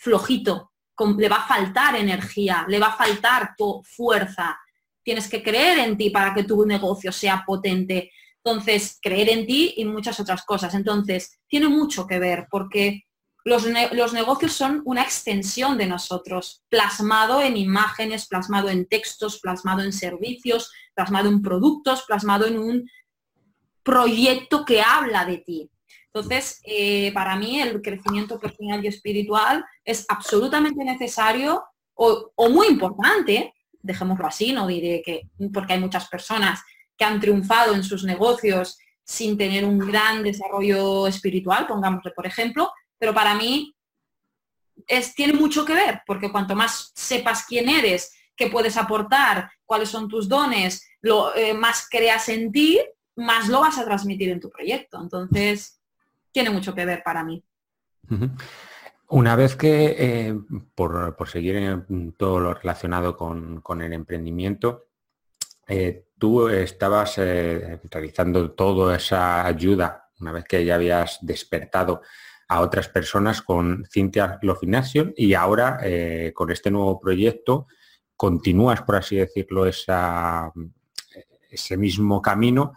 flojito, le va a faltar energía, le va a faltar tu fuerza. Tienes que creer en ti para que tu negocio sea potente. Entonces, creer en ti y muchas otras cosas. Entonces, tiene mucho que ver porque los, negocios son una extensión de nosotros, plasmado en imágenes, plasmado en textos, plasmado en servicios, plasmado en productos, plasmado en un proyecto que habla de ti. Entonces, eh, para mí el crecimiento personal y espiritual es absolutamente necesario o, muy importante, dejémoslo así, no diré que, porque hay muchas personas que han triunfado en sus negocios sin tener un gran desarrollo espiritual, pongámosle por ejemplo, pero para mí es, tiene mucho que ver, porque cuanto más sepas quién eres, qué puedes aportar, cuáles son tus dones, eh, más creas en ti, más lo vas a transmitir en tu proyecto. Entonces, tiene mucho que ver para mí. Una vez que, eh, por, seguir en todo lo relacionado con, el emprendimiento, eh, tú estabas eh, realizando toda esa ayuda, una vez que ya habías despertado a otras personas con Cintia Love y ahora con este nuevo proyecto continúas, por así decirlo, esa, ese mismo camino.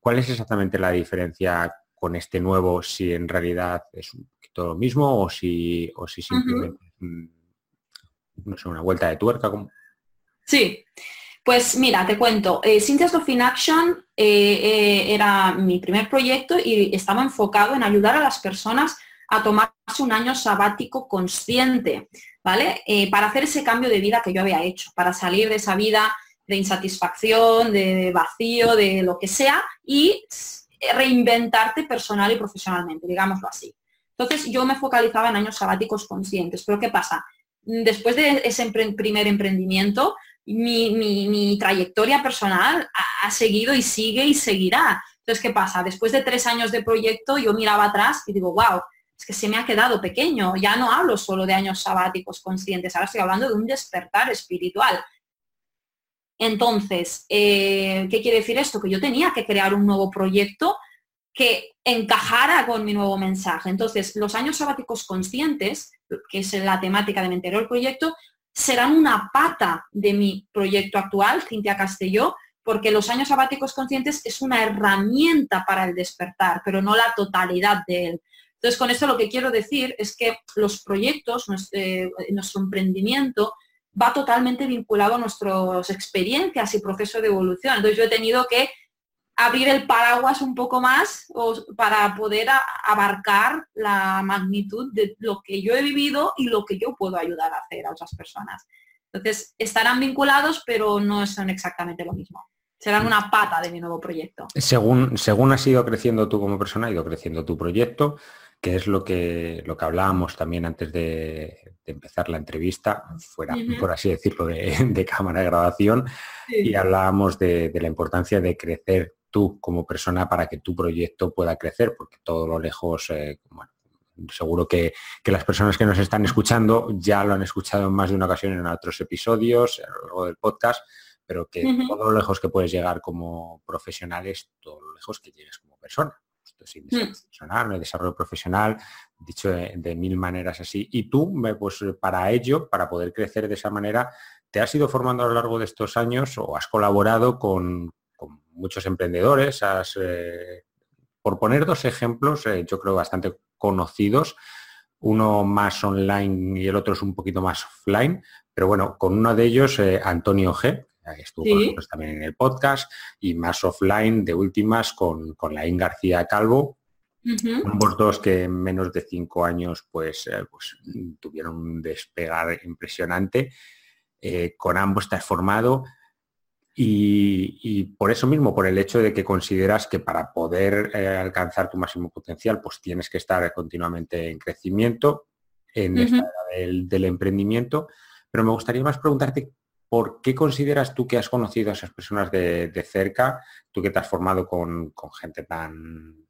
¿Cuál es exactamente la diferencia con este nuevo si en realidad es un poquito lo mismo o si, o si simplemente no sé, una vuelta de tuerca. Como... Sí, pues mira, te cuento. Eh, Cynthia's Love in Action eh, eh, era mi primer proyecto y estaba enfocado en ayudar a las personas a tomarse un año sabático consciente, ¿vale? Eh, para hacer ese cambio de vida que yo había hecho, para salir de esa vida de insatisfacción, de vacío, de lo que sea, y reinventarte personal y profesionalmente, digámoslo así. Entonces yo me focalizaba en años sabáticos conscientes, pero ¿qué pasa? Después de ese primer emprendimiento, mi, trayectoria personal ha, seguido y sigue y seguirá. Entonces, ¿qué pasa? Después de tres años de proyecto, yo miraba atrás y digo, wow, es que se me ha quedado pequeño. Ya no hablo solo de años sabáticos conscientes, ahora estoy hablando de un despertar espiritual. Entonces, eh, ¿qué quiere decir esto? Que yo tenía que crear un nuevo proyecto que encajara con mi nuevo mensaje. Entonces, los años sabáticos conscientes, que es la temática de mi anterior proyecto, serán una pata de mi proyecto actual, Cintia Castelló, porque los años sabáticos conscientes es una herramienta para el despertar, pero no la totalidad de él. Entonces, con esto lo que quiero decir es que los proyectos, eh, nuestro, emprendimiento, va totalmente vinculado a nuestras experiencias y proceso de evolución. Entonces, yo he tenido que abrir el paraguas un poco más para poder abarcar la magnitud de lo que yo he vivido y lo que yo puedo ayudar a hacer a otras personas. Entonces, estarán vinculados, pero no son exactamente lo mismo. Serán una pata de mi nuevo proyecto. Según, según has ido creciendo tú como persona, ha ido creciendo tu proyecto, que es lo que, lo que hablábamos también antes de, empezar la entrevista, fuera, por así decirlo, de, *laughs* cámara de grabación, y hablábamos de, la importancia de crecer tú como persona para que tu proyecto pueda crecer, porque todo lo lejos, eh, bueno, seguro que, las personas que nos están escuchando ya lo han escuchado en más de una ocasión en otros episodios, a lo largo del podcast, pero que todo lo lejos que puedes llegar como profesional es todo lo lejos que llegues como persona. Esto es desarrollo mm. personal, desarrollo profesional, dicho de, mil maneras así. Y tú, pues para ello, para poder crecer de esa manera, te has ido formando a lo largo de estos años o has colaborado con, con muchos emprendedores, eh, por poner dos ejemplos, eh, yo creo bastante conocidos, uno más online y el otro es un poquito más offline, pero bueno, con uno de ellos, eh, Antonio G, estuvo también en el podcast, y más offline de últimas con, con Laín García Calvo, Ambos dos que en menos de cinco años pues, pues tuvieron un despegar impresionante. con ambos has formado. Y, por eso mismo, por el hecho de que consideras que para poder eh, alcanzar tu máximo potencial, pues tienes que estar continuamente en crecimiento, en esta del, del, emprendimiento. Pero me gustaría más preguntarte, ¿por qué consideras tú que has conocido a esas personas de, cerca, tú que te has formado con, gente tan,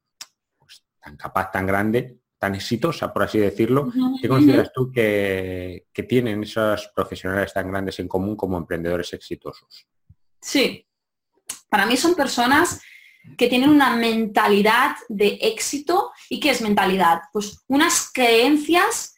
pues, tan capaz, tan grande, tan exitosa, por así decirlo, ¿qué consideras tú que, que tienen esos profesionales tan grandes en común como emprendedores exitosos? Sí, para mí son personas que tienen una mentalidad de éxito. ¿Y qué es mentalidad? Pues unas creencias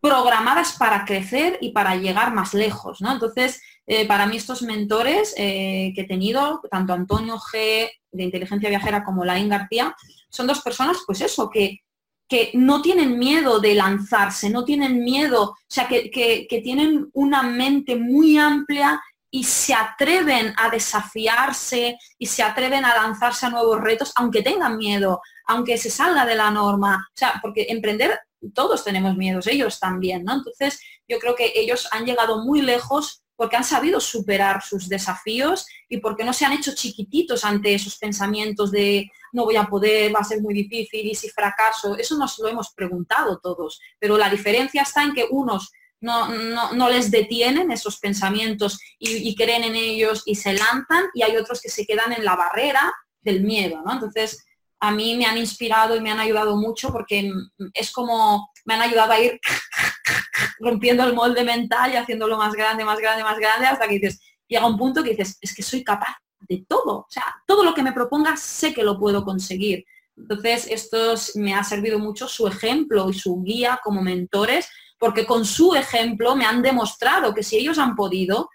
programadas para crecer y para llegar más lejos, ¿no? Entonces, eh, para mí estos mentores eh, que he tenido, tanto Antonio G de Inteligencia Viajera como Laín García, son dos personas, pues eso, que, que no tienen miedo de lanzarse, no tienen miedo, o sea, que, que tienen una mente muy amplia y se atreven a desafiarse y se atreven a lanzarse a nuevos retos, aunque tengan miedo, aunque se salga de la norma. O sea, porque emprender, todos tenemos miedos, ellos también, ¿no? Entonces, yo creo que ellos han llegado muy lejos porque han sabido superar sus desafíos y porque no se han hecho chiquititos ante esos pensamientos de no voy a poder, va a ser muy difícil y si fracaso. Eso nos lo hemos preguntado todos, pero la diferencia está en que unos no, les detienen esos pensamientos y, creen en ellos y se lanzan y hay otros que se quedan en la barrera del miedo, ¿no? Entonces, a mí me han inspirado y me han ayudado mucho porque es como me han ayudado a ir *laughs* rompiendo el molde mental y haciéndolo más grande, más grande, más grande, hasta que dices, llega un punto que dices, es que soy capaz de todo, o sea, todo lo que me proponga sé que lo puedo conseguir. Entonces, esto me ha servido mucho su ejemplo y su guía como mentores porque con su ejemplo me han demostrado que si ellos han podido,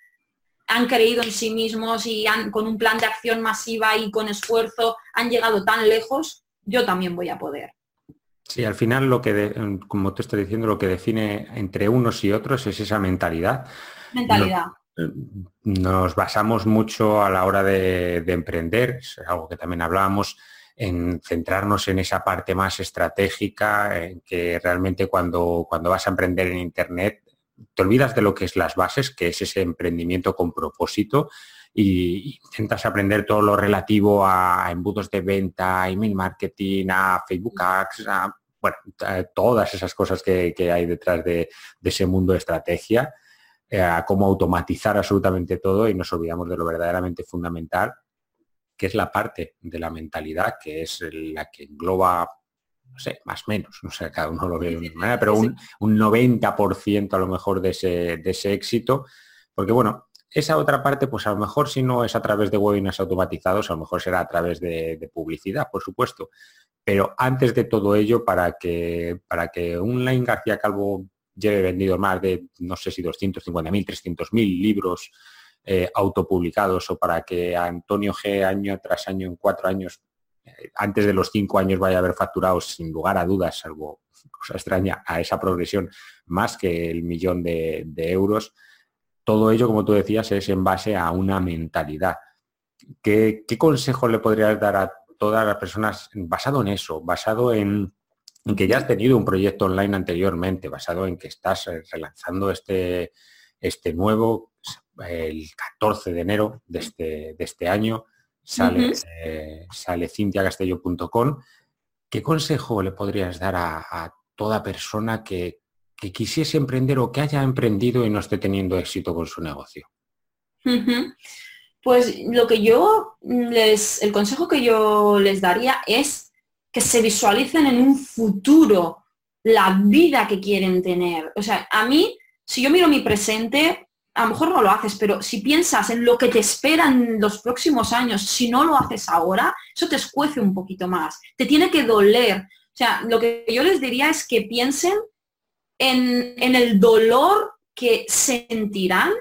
han creído en sí mismos y han, con un plan de acción masiva y con esfuerzo han llegado tan lejos, yo también voy a poder. Sí, al final lo que, como te estoy diciendo, lo que define entre unos y otros es esa mentalidad. Mentalidad. Nos, basamos mucho a la hora de, de emprender, es algo que también hablábamos, en centrarnos en esa parte más estratégica, en que realmente cuando, cuando vas a emprender en Internet te olvidas de lo que es las bases, que es ese emprendimiento con propósito, y intentas aprender todo lo relativo a embudos de venta, email marketing, a Facebook Ads, a, bueno, todas esas cosas que, hay detrás de, ese mundo de estrategia, eh, a cómo automatizar absolutamente todo y nos olvidamos de lo verdaderamente fundamental, que es la parte de la mentalidad, que es la que engloba, no sé, más o menos, no sé, cada uno lo ve de una manera, pero un, 90% a lo mejor de ese, de ese éxito, porque bueno, esa otra parte, pues a lo mejor si no es a través de webinars automatizados, a lo mejor será a través de, publicidad, por supuesto. Pero antes de todo ello, para que, para que un Line García Calvo lleve vendido más de, no sé si 250.000, 300.000 libros eh, autopublicados o para que Antonio G año tras año, en cuatro años, antes de los cinco años vaya a haber facturado sin lugar a dudas, salvo cosa extraña, a esa progresión más que el millón de, euros. Todo ello, como tú decías, es en base a una mentalidad. ¿Qué, qué consejo le podrías dar a todas las personas basado en eso, basado en, en que ya has tenido un proyecto online anteriormente, basado en que estás eh, relanzando este, este nuevo, el 14 de enero de este, de este año, sale, eh, sale cintiacastello.com. ¿Qué consejo le podrías dar a, toda persona que, quisiese emprender o que haya emprendido y no esté teniendo éxito con su negocio? Pues lo que yo les, el consejo que yo les daría es que se visualicen en un futuro la vida que quieren tener. O sea, a mí, si yo miro mi presente, a lo mejor no lo haces, pero si piensas en lo que te espera en los próximos años, si no lo haces ahora, eso te escuece un poquito más. Te tiene que doler. O sea, lo que yo les diría es que piensen en, en el dolor que sentirán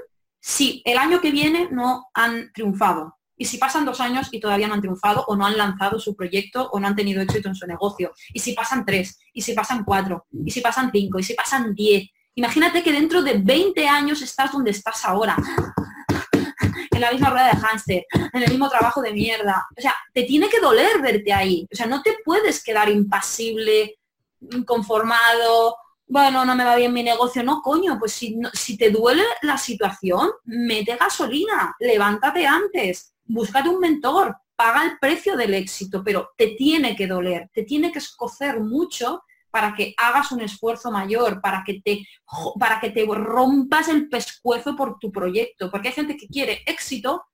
si el año que viene no han triunfado. Y si pasan dos años y todavía no han triunfado o no han lanzado su proyecto o no han tenido éxito en su negocio. Y si pasan tres, y si pasan cuatro, y si pasan cinco, y si pasan diez. Imagínate que dentro de 20 años estás donde estás ahora. En la misma rueda de hámster, en el mismo trabajo de mierda. O sea, te tiene que doler verte ahí. O sea, no te puedes quedar impasible, inconformado, bueno, no me va bien mi negocio, no, coño, pues si, si te duele la situación, mete gasolina, levántate antes, búscate un mentor, paga el precio del éxito, pero te tiene que doler, te tiene que escocer mucho para que hagas un esfuerzo mayor, para que te, para que te rompas el pescuezo por tu proyecto, porque hay gente que quiere éxito,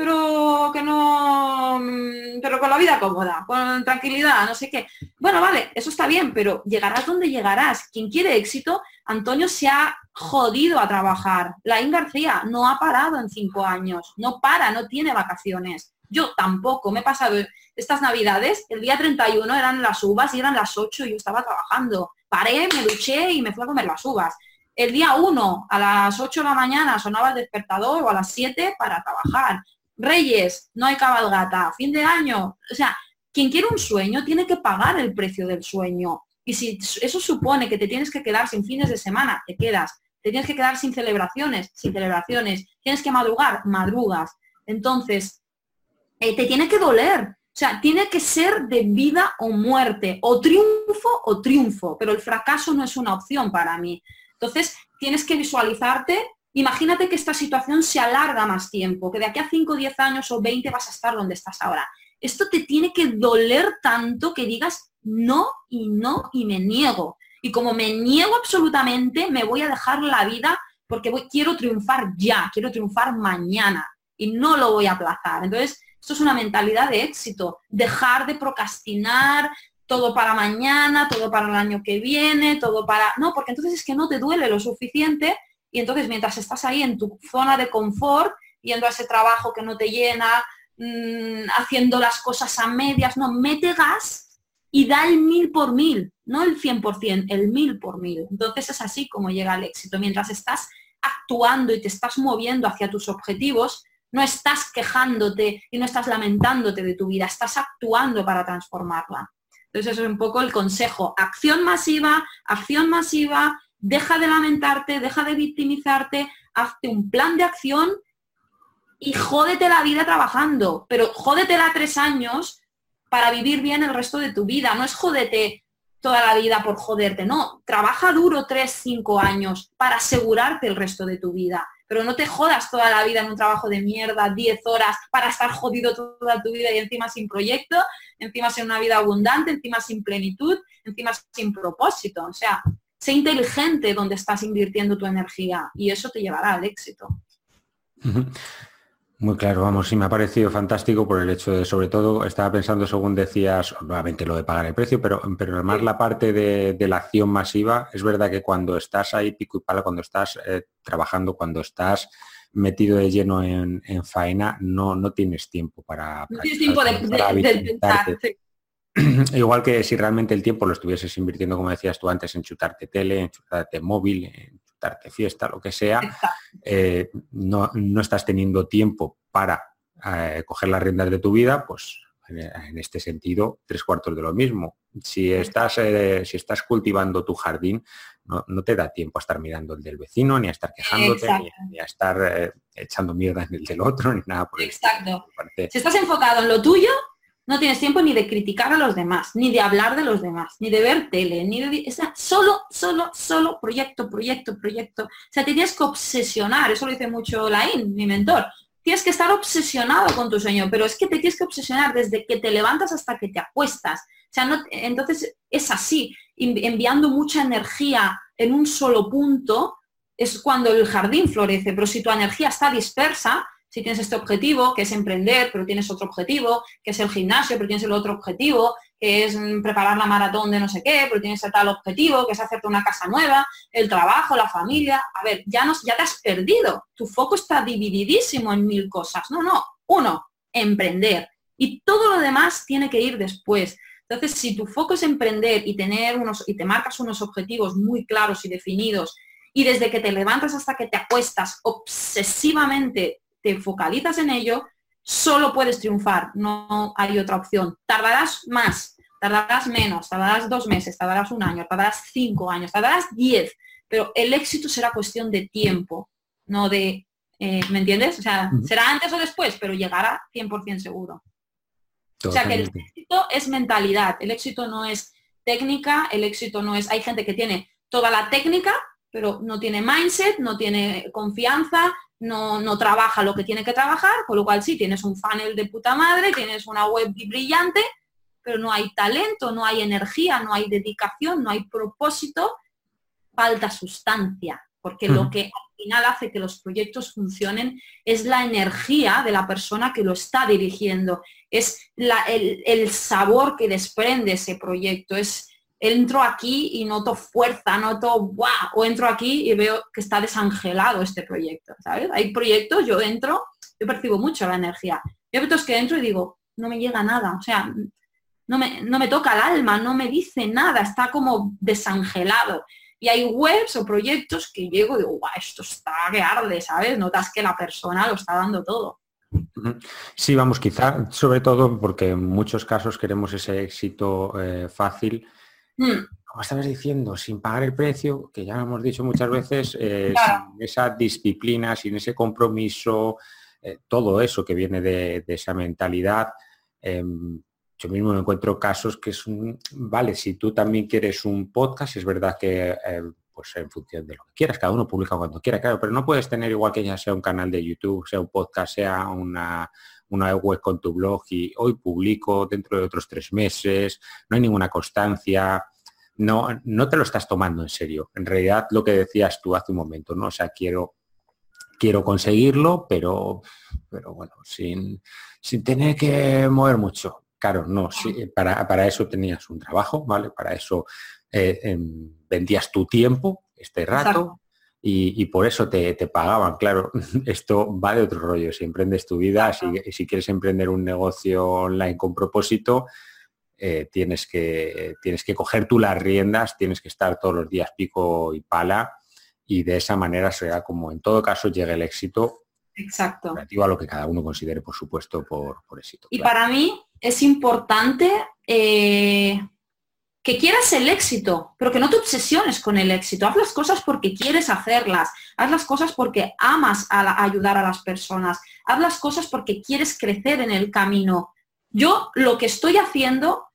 pero que no, mm, pero con la vida cómoda, con tranquilidad, no sé qué. Bueno, vale, eso está bien, pero llegarás donde llegarás. Quien quiere éxito, Antonio se ha jodido a trabajar. Laín García no ha parado en cinco años, no para, no tiene vacaciones. Yo tampoco, me he pasado estas navidades, el día 31 eran las uvas y eran las 8 y yo estaba trabajando. Paré, me duché y me fui a comer las uvas. El día 1 a las 8 de la mañana sonaba el despertador o a las 7 para trabajar. Reyes, no hay cabalgata, fin de año. O sea, quien quiere un sueño tiene que pagar el precio del sueño. Y si eso supone que te tienes que quedar sin fines de semana, te quedas. Te tienes que quedar sin celebraciones, sin celebraciones. Tienes que madrugar, madrugas. Entonces, eh, te tiene que doler. O sea, tiene que ser de vida o muerte, o triunfo o triunfo, pero el fracaso no es una opción para mí. Entonces, tienes que visualizarte Imagínate que esta situación se alarga más tiempo, que de aquí a 5, 10 años o 20 vas a estar donde estás ahora. Esto te tiene que doler tanto que digas no y no y me niego. Y como me niego absolutamente, me voy a dejar la vida porque quiero triunfar ya, quiero triunfar mañana y no lo voy a aplazar. Entonces, esto es una mentalidad de éxito, dejar de procrastinar, todo para mañana, todo para el año que viene, todo para... No, porque entonces es que no te duele lo suficiente y entonces mientras estás ahí en tu zona de confort, yendo a ese trabajo que no te llena, mm, haciendo las cosas a medias, no, mete gas y da el mil por mil, no el 100%, el mil por mil. Entonces es así como llega el éxito. Mientras estás actuando y te estás moviendo hacia tus objetivos, no estás quejándote y no estás lamentándote de tu vida, estás actuando para transformarla. Entonces eso es un poco el consejo. Acción masiva, acción masiva, deja de lamentarte, deja de victimizarte, hazte un plan de acción y jódete la vida trabajando, pero jódetela tres años para vivir bien el resto de tu vida. No es jódete toda la vida por joderte, no. Trabaja duro tres, cinco años para asegurarte el resto de tu vida. Pero no te jodas toda la vida en un trabajo de mierda, diez horas, para estar jodido toda tu vida y encima sin proyecto, encima sin una vida abundante, encima sin plenitud, encima sin propósito. O sea, Sé inteligente donde estás invirtiendo tu energía y eso te llevará al éxito. Muy claro, vamos, sí me ha parecido fantástico por el hecho de, sobre todo, estaba pensando según decías, nuevamente lo de pagar el precio, pero, pero además la parte de, la acción masiva, es verdad que cuando estás ahí pico y pala, cuando estás eh, trabajando, cuando estás metido de lleno en, faena, no, no tienes tiempo para... No tienes tiempo de, *clears throat* Igual que si realmente el tiempo lo estuvieses invirtiendo, como decías tú antes, en chutarte tele, en chutarte móvil, en chutarte fiesta, lo que sea, eh, no, estás teniendo tiempo para eh, coger las riendas de tu vida, pues en, este sentido, tres cuartos de lo mismo. Si estás, eh, si estás cultivando tu jardín, no, te da tiempo a estar mirando el del vecino, ni a estar quejándote, ni, a estar echando mierda en el del otro, ni nada por Exacto. Si estás enfocado en lo tuyo, no tienes tiempo ni de criticar a los demás, ni de hablar de los demás, ni de ver tele, ni de... O solo, solo, solo proyecto, proyecto, proyecto. O sea, te tienes que obsesionar, eso lo dice mucho Laín, mi mentor. Tienes que estar obsesionado con tu sueño, pero es que te tienes que obsesionar desde que te levantas hasta que te acuestas. O sea, no, entonces es así, enviando mucha energía en un solo punto, es cuando el jardín florece, pero si tu energía está dispersa, si tienes este objetivo, que es emprender, pero tienes otro objetivo, que es el gimnasio, pero tienes el otro objetivo, que es mm, preparar la maratón de no sé qué, pero tienes tal objetivo, que es hacerte una casa nueva, el trabajo, la familia. A ver, ya, no, ya te has perdido. Tu foco está divididísimo en mil cosas. No, no. Uno, emprender. Y todo lo demás tiene que ir después. Entonces, si tu foco es emprender y tener unos, y te marcas unos objetivos muy claros y definidos, y desde que te levantas hasta que te acuestas obsesivamente te focalizas en ello, solo puedes triunfar, no hay otra opción. Tardarás más, tardarás menos, tardarás dos meses, tardarás un año, tardarás cinco años, tardarás diez, pero el éxito será cuestión de tiempo, no de, eh, ¿me entiendes? O sea, será antes o después, pero llegará 100% seguro. O sea que el éxito es mentalidad, el éxito no es técnica, el éxito no es, hay gente que tiene toda la técnica, pero no tiene mindset, no tiene confianza, no, trabaja lo que tiene que trabajar, con lo cual sí, tienes un funnel de puta madre, tienes una web brillante, pero no hay talento, no hay energía, no hay dedicación, no hay propósito, falta sustancia, porque lo que al final hace que los proyectos funcionen es la energía de la persona que lo está dirigiendo, es el, el sabor que desprende ese proyecto, es entro aquí y noto fuerza, noto ¡guau! O entro aquí y veo que está desangelado este proyecto, ¿sabes? Hay proyectos, yo entro, yo percibo mucho la energía. Y hay otros que entro y digo, no me llega nada, o sea, no me, no me toca el alma, no me dice nada, está como desangelado. Y hay webs o proyectos que llego y digo, guau, esto está que arde, ¿sabes? Notas que la persona lo está dando todo. Sí, vamos, quizá sobre todo porque en muchos casos queremos ese éxito eh, fácil Hmm. Como estabas diciendo, sin pagar el precio, que ya hemos dicho muchas veces, eh, sin esa disciplina, sin ese compromiso, eh, todo eso que viene de, esa mentalidad. Em, yo mismo me encuentro casos que es un, vale, si tú también quieres un podcast, es verdad que eh, pues en función de lo que quieras, cada uno publica cuando quiera, claro, pero no puedes tener igual que ya sea un canal de YouTube, sea un podcast, sea una, una web con tu blog y hoy publico dentro de otros tres meses, no hay ninguna constancia, no, no te lo estás tomando en serio. En realidad lo que decías tú hace un momento, ¿no? O sea, quiero, quiero conseguirlo, pero, pero bueno, sin, sin tener que mover mucho. Claro, no, sí, para, para eso tenías un trabajo, ¿vale? Para eso eh, em, vendías tu tiempo, este rato, y, por eso te, pagaban. Claro, *laughs* esto va de otro rollo. Si emprendes tu vida, si, si, quieres emprender un negocio online con propósito, eh, tienes, que, tienes que coger tú las riendas, tienes que estar todos los días pico y pala y de esa manera será como en todo caso llegue el éxito. Exacto. Relativo a lo que cada uno considere, por supuesto, por, éxito. Y para mí es importante eh, que quieras el éxito, pero que no te obsesiones con el éxito. Haz las cosas porque quieres hacerlas. Haz las cosas porque amas a, ayudar a las personas. Haz las cosas porque quieres crecer en el camino. Yo lo que estoy haciendo,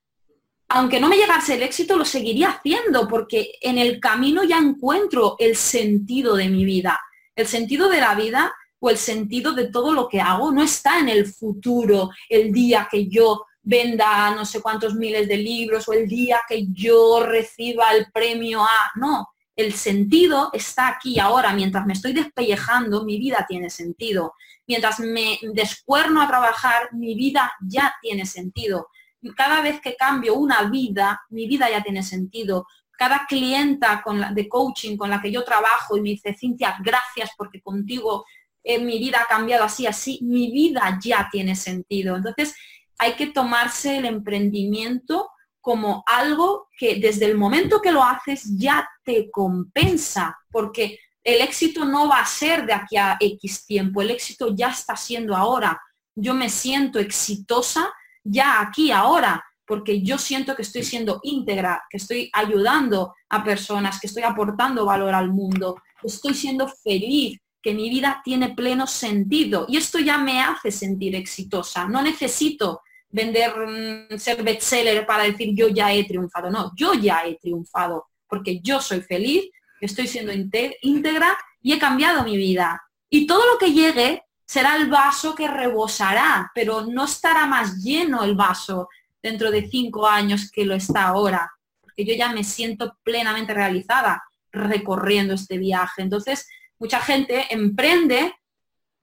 aunque no me llegase el éxito, lo seguiría haciendo porque en el camino ya encuentro el sentido de mi vida. El sentido de la vida o el sentido de todo lo que hago no está en el futuro, el día que yo venda no sé cuántos miles de libros o el día que yo reciba el premio A. No, el sentido está aquí ahora. Mientras me estoy despellejando, mi vida tiene sentido. Mientras me descuerno a trabajar, mi vida ya tiene sentido. Cada vez que cambio una vida, mi vida ya tiene sentido. Cada clienta con la, de coaching con la que yo trabajo y me dice, Cintia, gracias porque contigo eh, mi vida ha cambiado así, así, mi vida ya tiene sentido. Entonces, hay que tomarse el emprendimiento como algo que desde el momento que lo haces ya te compensa, porque el éxito no va a ser de aquí a X tiempo, el éxito ya está siendo ahora. Yo me siento exitosa ya aquí, ahora, porque yo siento que estoy siendo íntegra, que estoy ayudando a personas, que estoy aportando valor al mundo, estoy siendo feliz, que mi vida tiene pleno sentido. Y esto ya me hace sentir exitosa. No necesito vender, mm, ser bestseller para decir yo ya he triunfado. No, yo ya he triunfado porque yo soy feliz, estoy siendo íntegra y he cambiado mi vida. Y todo lo que llegue será el vaso que rebosará, pero no estará más lleno el vaso dentro de cinco años que lo está ahora, porque yo ya me siento plenamente realizada recorriendo este viaje. Entonces, mucha gente emprende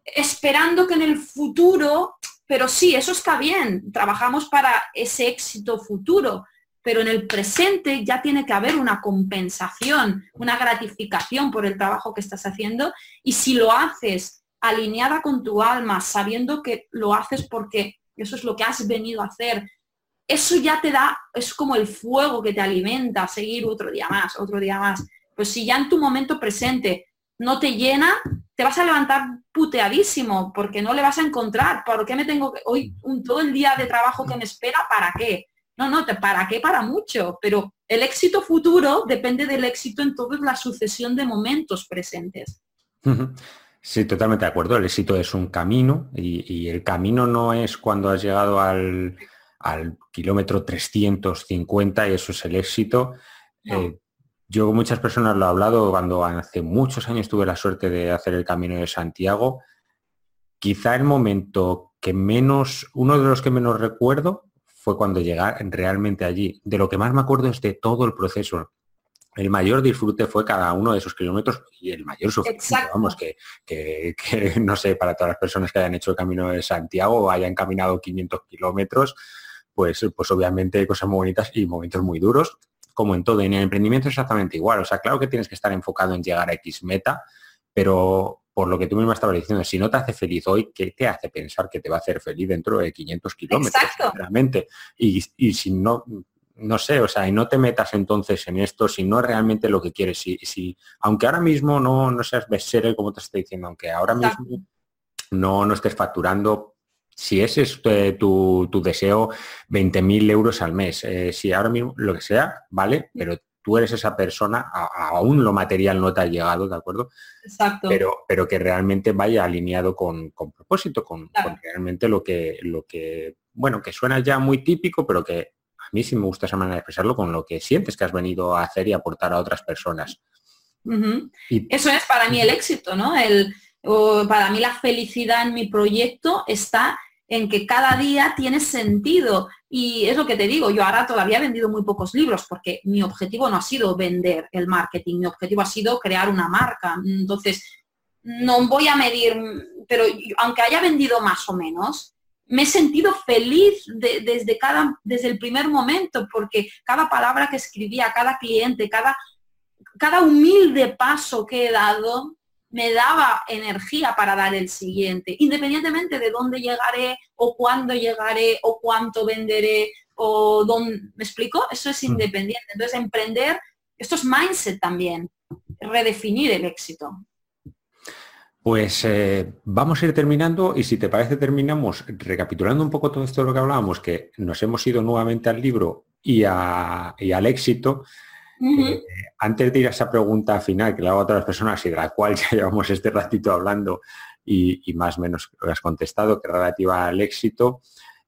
esperando que en el futuro pero sí, eso está bien, trabajamos para ese éxito futuro, pero en el presente ya tiene que haber una compensación, una gratificación por el trabajo que estás haciendo y si lo haces alineada con tu alma, sabiendo que lo haces porque eso es lo que has venido a hacer, eso ya te da, es como el fuego que te alimenta, seguir otro día más, otro día más. Pues si ya en tu momento presente no te llena, te vas a levantar puteadísimo porque no le vas a encontrar. ¿Por qué me tengo que, hoy un, todo el día de trabajo que me espera? ¿Para qué? No, no, ¿para qué? Para mucho. Pero el éxito futuro depende del éxito en toda la sucesión de momentos presentes. Sí, totalmente de acuerdo. El éxito es un camino y, el camino no es cuando has llegado al, kilómetro 350 y eso es el éxito. Eh, yo con muchas personas lo he hablado cuando hace muchos años tuve la suerte de hacer el Camino de Santiago. Quizá el momento que menos, uno de los que menos recuerdo fue cuando llegar realmente allí. De lo que más me acuerdo es de todo el proceso. El mayor disfrute fue cada uno de esos kilómetros y el mayor sufrimiento, vamos, que, que, *laughs* no sé, para todas las personas que hayan hecho el Camino de Santiago o hayan caminado 500 kilómetros, pues, pues obviamente hay cosas muy bonitas y momentos muy duros como en todo, en el emprendimiento es exactamente igual. O sea, claro que tienes que estar enfocado en llegar a X meta, pero por lo que tú mismo estabas diciendo, si no te hace feliz hoy, ¿qué te hace pensar que te va a hacer feliz dentro de 500 kilómetros? Realmente. Y, y, si no, no sé, o sea, y no te metas entonces en esto si no es realmente lo que quieres. Si, si, aunque ahora mismo no, no seas bestseller, como te estoy diciendo, aunque ahora mismo no, no estés facturando si ese es eh, tu, deseo, 20.000 euros al mes. Eh, si ahora mismo lo que sea, vale, pero tú eres esa persona, aún lo material no te ha llegado, ¿de acuerdo? Exacto. Pero, pero que realmente vaya alineado con, propósito, con, realmente lo que, lo que, bueno, que suena ya muy típico, pero que a mí sí me gusta esa manera de expresarlo, con lo que sientes que has venido a hacer y aportar a otras personas. y... Eso es para mí el éxito, ¿no? El, para mí la felicidad en mi proyecto está en que cada día tiene sentido. Y es lo que te digo, yo ahora todavía he vendido muy pocos libros porque mi objetivo no ha sido vender el marketing, mi objetivo ha sido crear una marca. Entonces, no voy a medir, pero aunque haya vendido más o menos, me he sentido feliz desde, desde el primer momento porque cada palabra que escribía, cada cliente, cada, cada humilde paso que he dado, me daba energía para dar el siguiente, independientemente de dónde llegaré o cuándo llegaré o cuánto venderé o dónde, ¿me explico? Eso es mm. independiente. Entonces, emprender, esto es mindset también, redefinir el éxito. Pues eh, vamos a ir terminando y si te parece terminamos recapitulando un poco todo esto de lo que hablábamos, que nos hemos ido nuevamente al libro y, y al éxito. Eh, antes de ir a esa pregunta final que le hago a todas personas y de la cual *laughs* ya llevamos este ratito hablando y, más o menos has contestado, que relativa al éxito,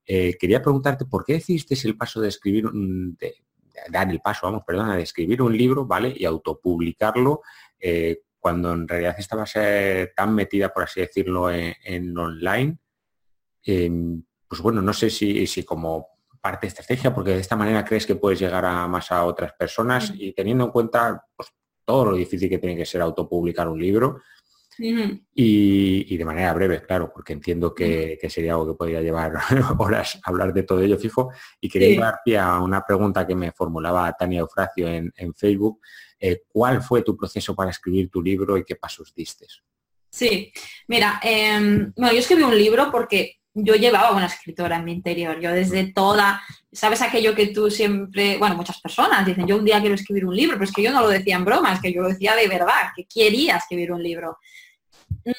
eh, quería preguntarte por qué decidiste el paso de escribir, de, dar el paso, vamos, perdona, de escribir un libro, ¿vale? Y autopublicarlo eh, cuando en realidad estabas tan metida, por así decirlo, en, online. Em, pues bueno, no sé si, si como parte de estrategia, porque de esta manera crees que puedes llegar a más a otras personas y teniendo en cuenta pues, todo lo difícil que tiene que ser autopublicar un libro. y, de manera breve, claro, porque entiendo que, sería algo que podría llevar *laughs* horas hablar de todo ello fijo. Y quería sí. a una pregunta que me formulaba Tania Eufracio en, Facebook. Eh, ¿Cuál fue tu proceso para escribir tu libro y qué pasos diste? Sí, mira, em, bueno, yo escribí un libro porque yo llevaba una escritora en mi interior. Yo desde toda, ¿sabes aquello que tú siempre, bueno, muchas personas dicen, yo un día quiero escribir un libro, pero es que yo no lo decía en broma, es que yo lo decía de verdad, que quería escribir un libro.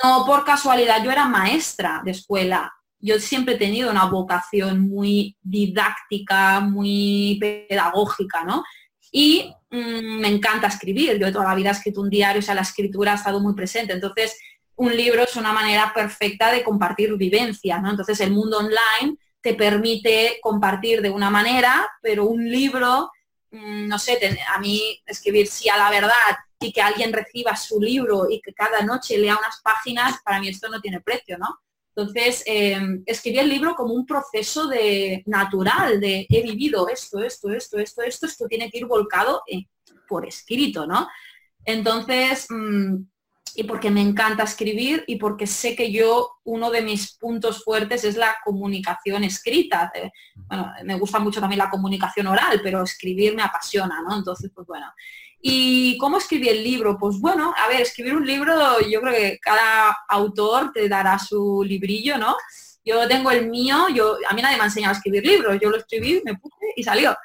No por casualidad, yo era maestra de escuela. Yo siempre he tenido una vocación muy didáctica, muy pedagógica, ¿no? Y mm, me encanta escribir. Yo toda la vida he escrito un diario, o sea, la escritura ha estado muy presente. Entonces, un libro es una manera perfecta de compartir vivencias, ¿no? Entonces el mundo online te permite compartir de una manera, pero un libro, mm, no sé, a mí escribir sí a la verdad y que alguien reciba su libro y que cada noche lea unas páginas, para mí esto no tiene precio, ¿no? Entonces, eh, escribí el libro como un proceso de natural, de he vivido esto, esto, esto, esto, esto, esto tiene que ir volcado por escrito, ¿no? Entonces, mm, y porque me encanta escribir y porque sé que yo uno de mis puntos fuertes es la comunicación escrita. Bueno, me gusta mucho también la comunicación oral, pero escribir me apasiona, ¿no? Entonces, pues bueno. ¿Y cómo escribí el libro? Pues bueno, a ver, escribir un libro, yo creo que cada autor te dará su librillo, ¿no? Yo tengo el mío, yo, a mí nadie me ha enseñado a escribir libros, yo lo escribí, me puse y salió.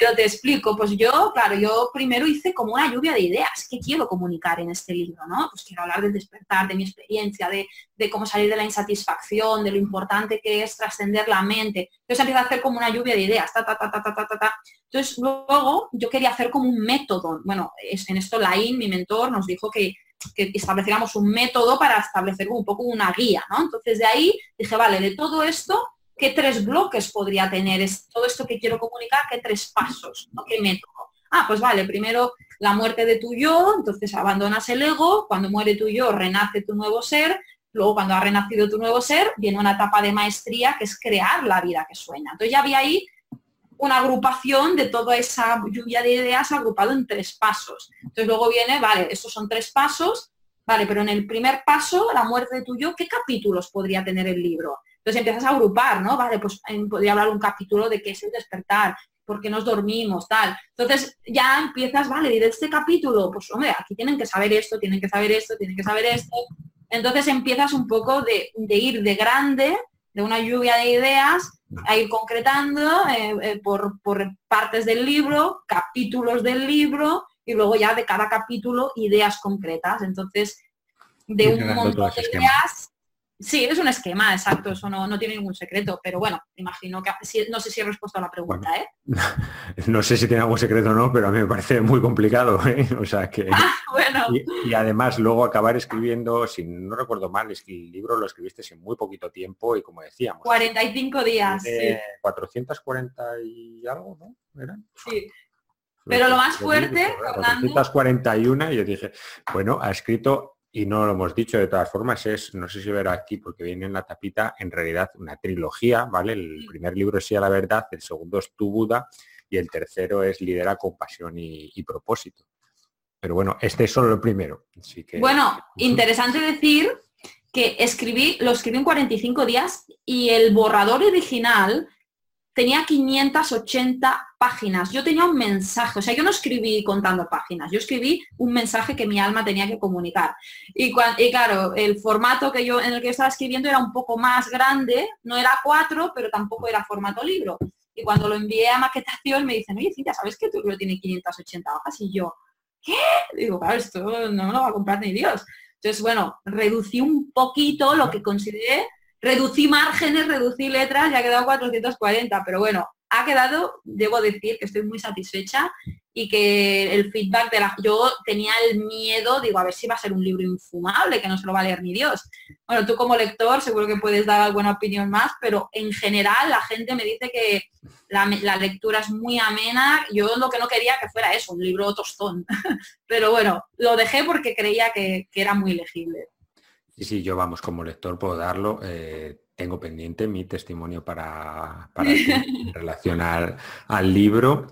Pero te explico, pues yo, claro, yo primero hice como una lluvia de ideas. ¿Qué quiero comunicar en este libro? ¿no? Pues quiero hablar del despertar, de mi experiencia, de, cómo salir de la insatisfacción, de lo importante que es trascender la mente. Entonces empiezo a hacer como una lluvia de ideas. Ta, ta, ta, ta, ta, ta, Entonces luego yo quería hacer como un método. Bueno, en esto Lain, mi mentor, nos dijo que, que estableciéramos un método para establecer un poco una guía. ¿no? Entonces de ahí dije, vale, de todo esto ¿qué tres bloques podría tener es todo esto que quiero comunicar? ¿Qué tres pasos? ¿no? ¿Qué método? Ah, pues vale, primero la muerte de tu yo, entonces abandonas el ego, cuando muere tu yo renace tu nuevo ser, luego cuando ha renacido tu nuevo ser viene una etapa de maestría que es crear la vida que sueña. Entonces ya había ahí una agrupación de toda esa lluvia de ideas agrupado en tres pasos. Entonces luego viene, vale, estos son tres pasos, vale, pero en el primer paso, la muerte de tu yo, ¿qué capítulos podría tener el libro? Entonces empiezas a agrupar, ¿no? Vale, pues podría hablar un capítulo de qué es el despertar, por qué nos dormimos, tal. Entonces ya empiezas, vale, de este capítulo, pues hombre, aquí tienen que saber esto, tienen que saber esto, tienen que saber esto. Entonces empiezas un poco de, ir de grande, de una lluvia de ideas, a ir concretando eh, eh, por, partes del libro, capítulos del libro, y luego ya de cada capítulo ideas concretas. Entonces, de un montón de ideas Sí, es un esquema, exacto, eso no, tiene ningún secreto, pero bueno, imagino que no sé si he respuesto a la pregunta, ¿eh? *laughs* No sé si tiene algún secreto o no, pero a mí me parece muy complicado, *laughs* ¿eh? O sea que. Ah, bueno. y, además luego acabar escribiendo, si no recuerdo mal, es que el libro lo escribiste en muy poquito tiempo y como decíamos. 45 días. 440 y algo, ¿no? ¿Eran? Sí. Pero lo más fuerte, 441 y yo dije, bueno, ha escrito y no lo hemos dicho de todas formas, es, no sé si verá aquí porque viene en la tapita, en realidad una trilogía, ¿vale? El primer libro es Sí a la verdad, el segundo es Tu Buda y el tercero es Lidera con pasión y, propósito. Pero bueno, este es solo el primero. Así que... Bueno, *laughs* interesante decir que escribí, lo escribí en 45 días y el borrador original tenía 580 páginas. Yo tenía un mensaje, o sea, yo no escribí contando páginas, yo escribí un mensaje que mi alma tenía que comunicar. Y, claro, el formato que yo en el que estaba escribiendo era un poco más grande, no era cuatro, pero tampoco era formato libro. Y cuando lo envié a maquetación me dicen, oye, ya ¿sabes que tu libro tiene 580 hojas? Y yo, ¿qué? Digo, claro, esto no me lo va a comprar ni Dios. Entonces, bueno, reducí un poquito lo que consideré Reducí márgenes, reducí letras y ha quedado 440, pero bueno, ha quedado, debo decir que estoy muy satisfecha y que el feedback de la... Yo tenía el miedo, digo, a ver si va a ser un libro infumable, que no se lo va a leer ni Dios. Bueno, tú como lector seguro que puedes dar alguna opinión más, pero en general la gente me dice que la, lectura es muy amena. Yo lo que no quería que fuera eso, un libro tostón. *laughs* pero bueno, lo dejé porque creía que era muy legible. Sí, sí, yo vamos, como lector puedo darlo. Eh, tengo pendiente mi testimonio para, para *laughs* relacionar al libro.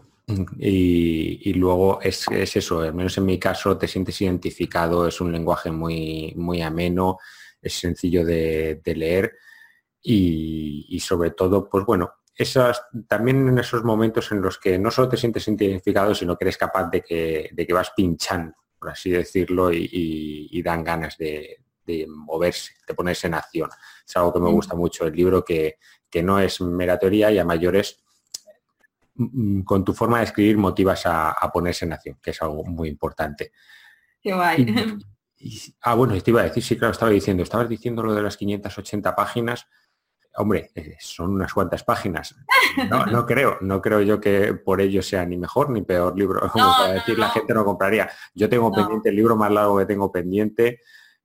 Y, luego es, eso, al menos en mi caso te sientes identificado, es un lenguaje muy, muy ameno, es sencillo de, leer y, sobre todo, pues bueno, esas, también en esos momentos en los que no solo te sientes identificado, sino que eres capaz de que, de que vas pinchando, por así decirlo, y, dan ganas de, moverse, de ponerse en acción. Es algo que me gusta mucho, el libro que, que no es mera teoría y a mayores Mm, con tu forma de escribir motivas a, ponerse en acción, que es algo muy importante. Qué guay. ah, bueno, te iba a decir, sí, claro, estaba diciendo, estabas diciendo lo de las 580 páginas. Hombre, eh, son unas cuantas páginas. *laughs* No, creo, no creo yo que por ello sea ni mejor ni peor libro. Como para decir, la gente no compraría. Yo tengo pendiente el libro más largo que tengo pendiente.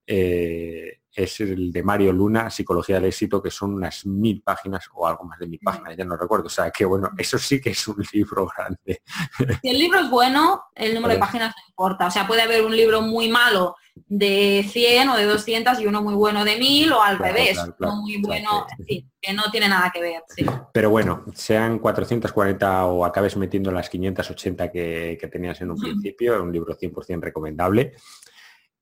Eh, es el de Mario Luna, Psicología del Éxito, que son unas mil páginas o algo más de mil páginas, ya no recuerdo. O sea, que bueno, eso sí que es un libro grande. Si el libro es bueno, el número de páginas no importa. O sea, puede haber un libro muy malo de 100 o de 200 y uno muy bueno de 1000 o al revés. muy bueno, que no tiene nada que ver. Pero bueno, sean 440 o acabes metiendo las 580 que, que tenías en un principio, es un libro 100% recomendable.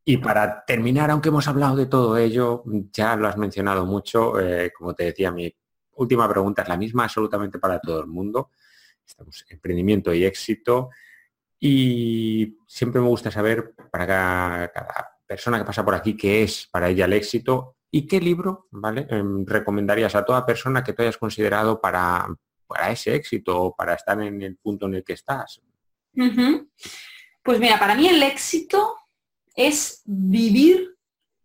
Y para terminar, aunque hemos hablado de todo ello, ya lo has mencionado mucho, eh, como te decía, mi última pregunta es la misma absolutamente para todo el mundo. Estamos emprendimiento y éxito. Y siempre me gusta saber para cada, persona que pasa por aquí qué es para ella el éxito y qué libro ¿vale? Em, recomendarías a toda persona que tú hayas considerado para, para ese éxito o para estar en el punto en el que estás. Pues mira, para mí el éxito es vivir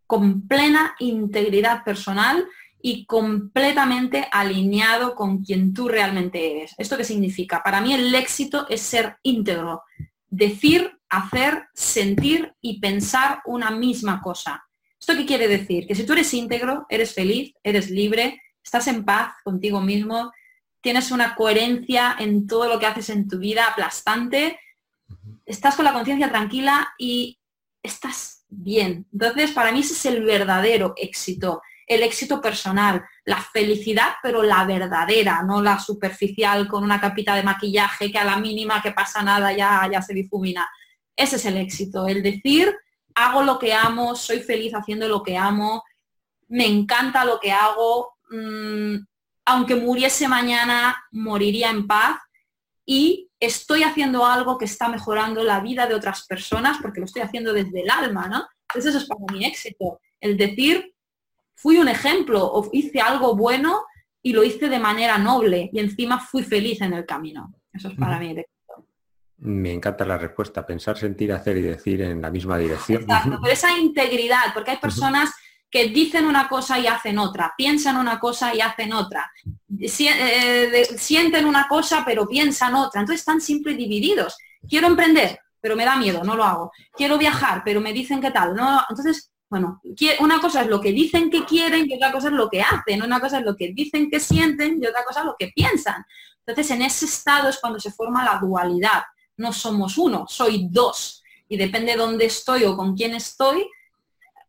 con plena integridad personal y completamente alineado con quien tú realmente eres. ¿Esto qué significa? Para mí el éxito es ser íntegro, decir, hacer, sentir y pensar una misma cosa. ¿Esto qué quiere decir? Que si tú eres íntegro, eres feliz, eres libre, estás en paz contigo mismo, tienes una coherencia en todo lo que haces en tu vida aplastante, estás con la conciencia tranquila y estás bien. Entonces, para mí ese es el verdadero éxito, el éxito personal, la felicidad, pero la verdadera, no la superficial con una capita de maquillaje que a la mínima que pasa nada ya, ya se difumina. Ese es el éxito, el decir, hago lo que amo, soy feliz haciendo lo que amo, me encanta lo que hago, mm, aunque muriese mañana, moriría en paz y estoy haciendo algo que está mejorando la vida de otras personas porque lo estoy haciendo desde el alma, ¿no? Entonces eso es para mi éxito. El decir, fui un ejemplo o hice algo bueno y lo hice de manera noble y encima fui feliz en el camino. Eso es para mí el éxito. Me encanta la respuesta, pensar, sentir, hacer y decir en la misma dirección. Exacto, pero esa integridad, porque hay personas que dicen una cosa y hacen otra, piensan una cosa y hacen otra, eh, sienten una cosa pero piensan otra, entonces están siempre divididos. Quiero emprender, pero me da miedo, no lo hago. Quiero viajar, pero me dicen qué tal, no. Entonces, bueno, una cosa es lo que dicen que quieren y otra cosa es lo que hacen, una cosa es lo que dicen que sienten y otra cosa es lo que piensan. Entonces, en ese estado es cuando se forma la dualidad. No somos uno, soy dos. Y depende de dónde estoy o con quién estoy,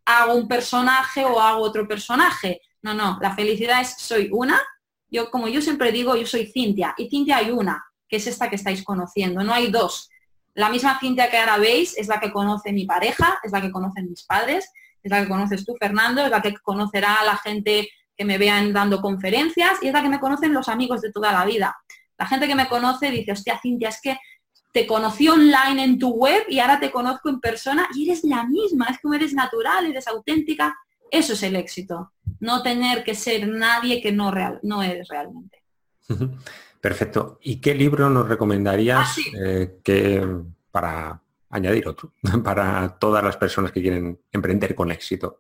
hago un personaje o hago otro personaje. No, no, la felicidad es soy una. Yo, como yo siempre digo, yo soy Cintia y Cintia hay una, que es esta que estáis conociendo, no hay dos. La misma Cintia que ahora veis es la que conoce mi pareja, es la que conocen mis padres, es la que conoces tú, Fernando, es la que conocerá a la gente que me vean dando conferencias y es la que me conocen los amigos de toda la vida. La gente que me conoce dice, hostia, Cintia, es que te conocí online en tu web y ahora te conozco en persona y eres la misma, es como eres natural, eres auténtica. Eso es el éxito, no tener que ser nadie que no, real, no eres realmente. *laughs* Perfecto. ¿Y qué libro nos recomendarías ah, eh, que, para añadir otro, *laughs* para todas las personas que quieren emprender con éxito?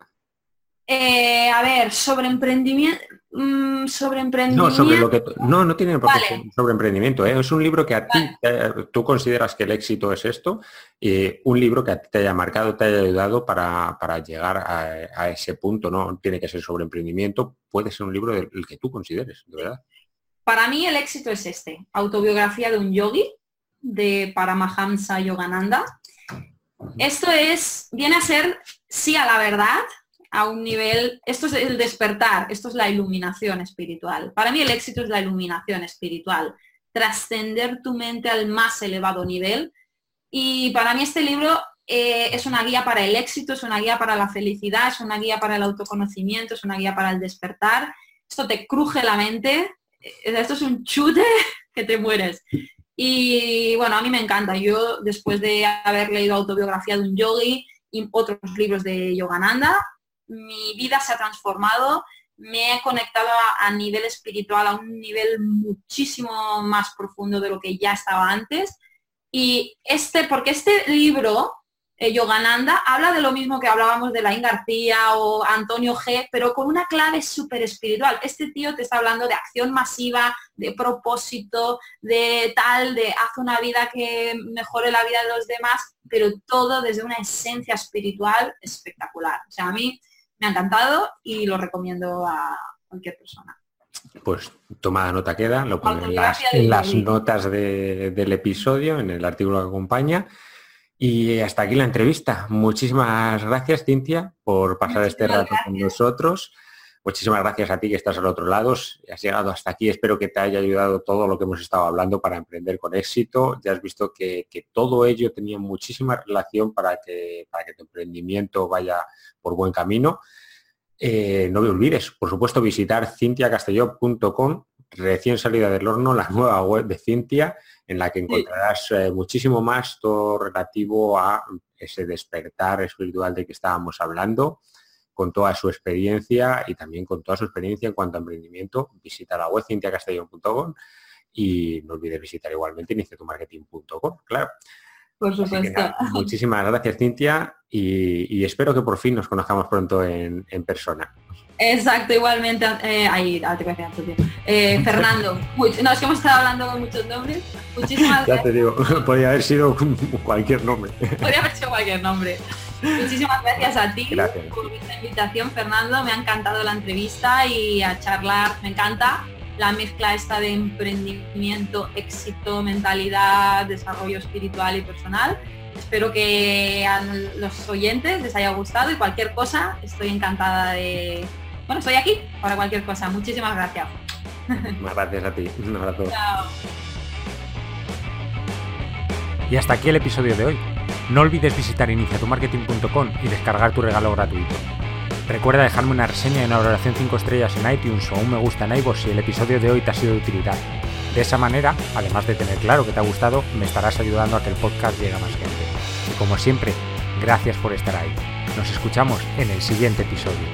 Eh, a ver, sobre emprendimiento, mm, sobre emprendimiento. No, sobre lo que no, no tiene por qué sobre emprendimiento. ¿eh? Es un libro que a ti tú consideras que el éxito es esto, y un libro que a ti te haya marcado, te haya ayudado para, llegar a, ese punto. No tiene que ser sobre emprendimiento, puede ser un libro del que tú consideres, de verdad. Para mí el éxito es este, autobiografía de un yogi de Paramahamsa Yogananda. Esto es, viene a ser, sí a la verdad, a un nivel, esto es el despertar, esto es la iluminación espiritual. Para mí el éxito es la iluminación espiritual. trascender tu mente al más elevado nivel. Y para mí este libro eh, es una guía para el éxito, es una guía para la felicidad, es una guía para el autoconocimiento, es una guía para el despertar. Esto te cruje la mente, eh, esto es un chute *laughs* que te mueres. Y bueno, a mí me encanta. Yo, después de haber leído autobiografía de un yogi y otros libros de Yogananda, mi vida se ha transformado, me he conectado a, nivel espiritual, a un nivel muchísimo más profundo de lo que ya estaba antes. Y este, porque este libro eh, Yogananda habla de lo mismo que hablábamos de Laín García o Antonio G, pero con una clave súper espiritual. Este tío te está hablando de acción masiva, de propósito, de tal, de haz una vida que mejore la vida de los demás, pero todo desde una esencia espiritual espectacular. O sea, a mí me ha encantado y lo recomiendo a cualquier persona. Pues tomada nota queda, lo pongo en las, notas del episodio, en el artículo que acompaña. Y hasta aquí la entrevista. Muchísimas gracias, Cintia, por pasar este rato con nosotros. Muchísimas gracias a ti que estás al otro lado. Has llegado hasta aquí. Espero que te haya ayudado todo lo que hemos estado hablando para emprender con éxito. Ya has visto que, todo ello tenía muchísima relación para que, para que tu emprendimiento vaya por buen camino. Eh, no me olvides, por supuesto, visitar cintiacastelló.com, recién salida del horno, la nueva web de Cintia en la que encontrarás eh, muchísimo más todo relativo a ese despertar espiritual de que estábamos hablando, con toda su experiencia y también con toda su experiencia en cuanto a emprendimiento. Visita la web cintiacastellón.com y no olvides visitar igualmente iniciatumarketing.com, claro. Por supuesto. *laughs* muchísimas gracias, Cintia, y, espero que por fin nos conozcamos pronto en persona. Exacto, igualmente. Eh, ahí, ah, te eh, *laughs* Fernando. no, es que hemos estado hablando con muchos nombres. Muchísimas gracias. *laughs* Ya te digo, podría haber sido cualquier nombre. Podría haber sido cualquier nombre. Muchísimas gracias a ti por esta invitación, Fernando. Me ha encantado la entrevista y a charlar. Me encanta la mezcla esta de emprendimiento, éxito, mentalidad, desarrollo espiritual y personal. Espero que a los oyentes les haya gustado y cualquier cosa, estoy encantada de, bueno, estoy aquí para cualquier cosa. Muchísimas gracias. *laughs* Muchas gracias a ti. Un abrazo. Chao. Y hasta aquí el episodio de hoy. No olvides visitar iniciatumarketing.com y descargar tu regalo gratuito. Recuerda dejarme una reseña y una valoración 5 estrellas en iTunes o un me gusta en iVoox si el episodio de hoy te ha sido de utilidad. De esa manera, además de tener claro que te ha gustado, me estarás ayudando a que el podcast llegue a más gente. Y como siempre, gracias por estar ahí. Nos escuchamos en el siguiente episodio.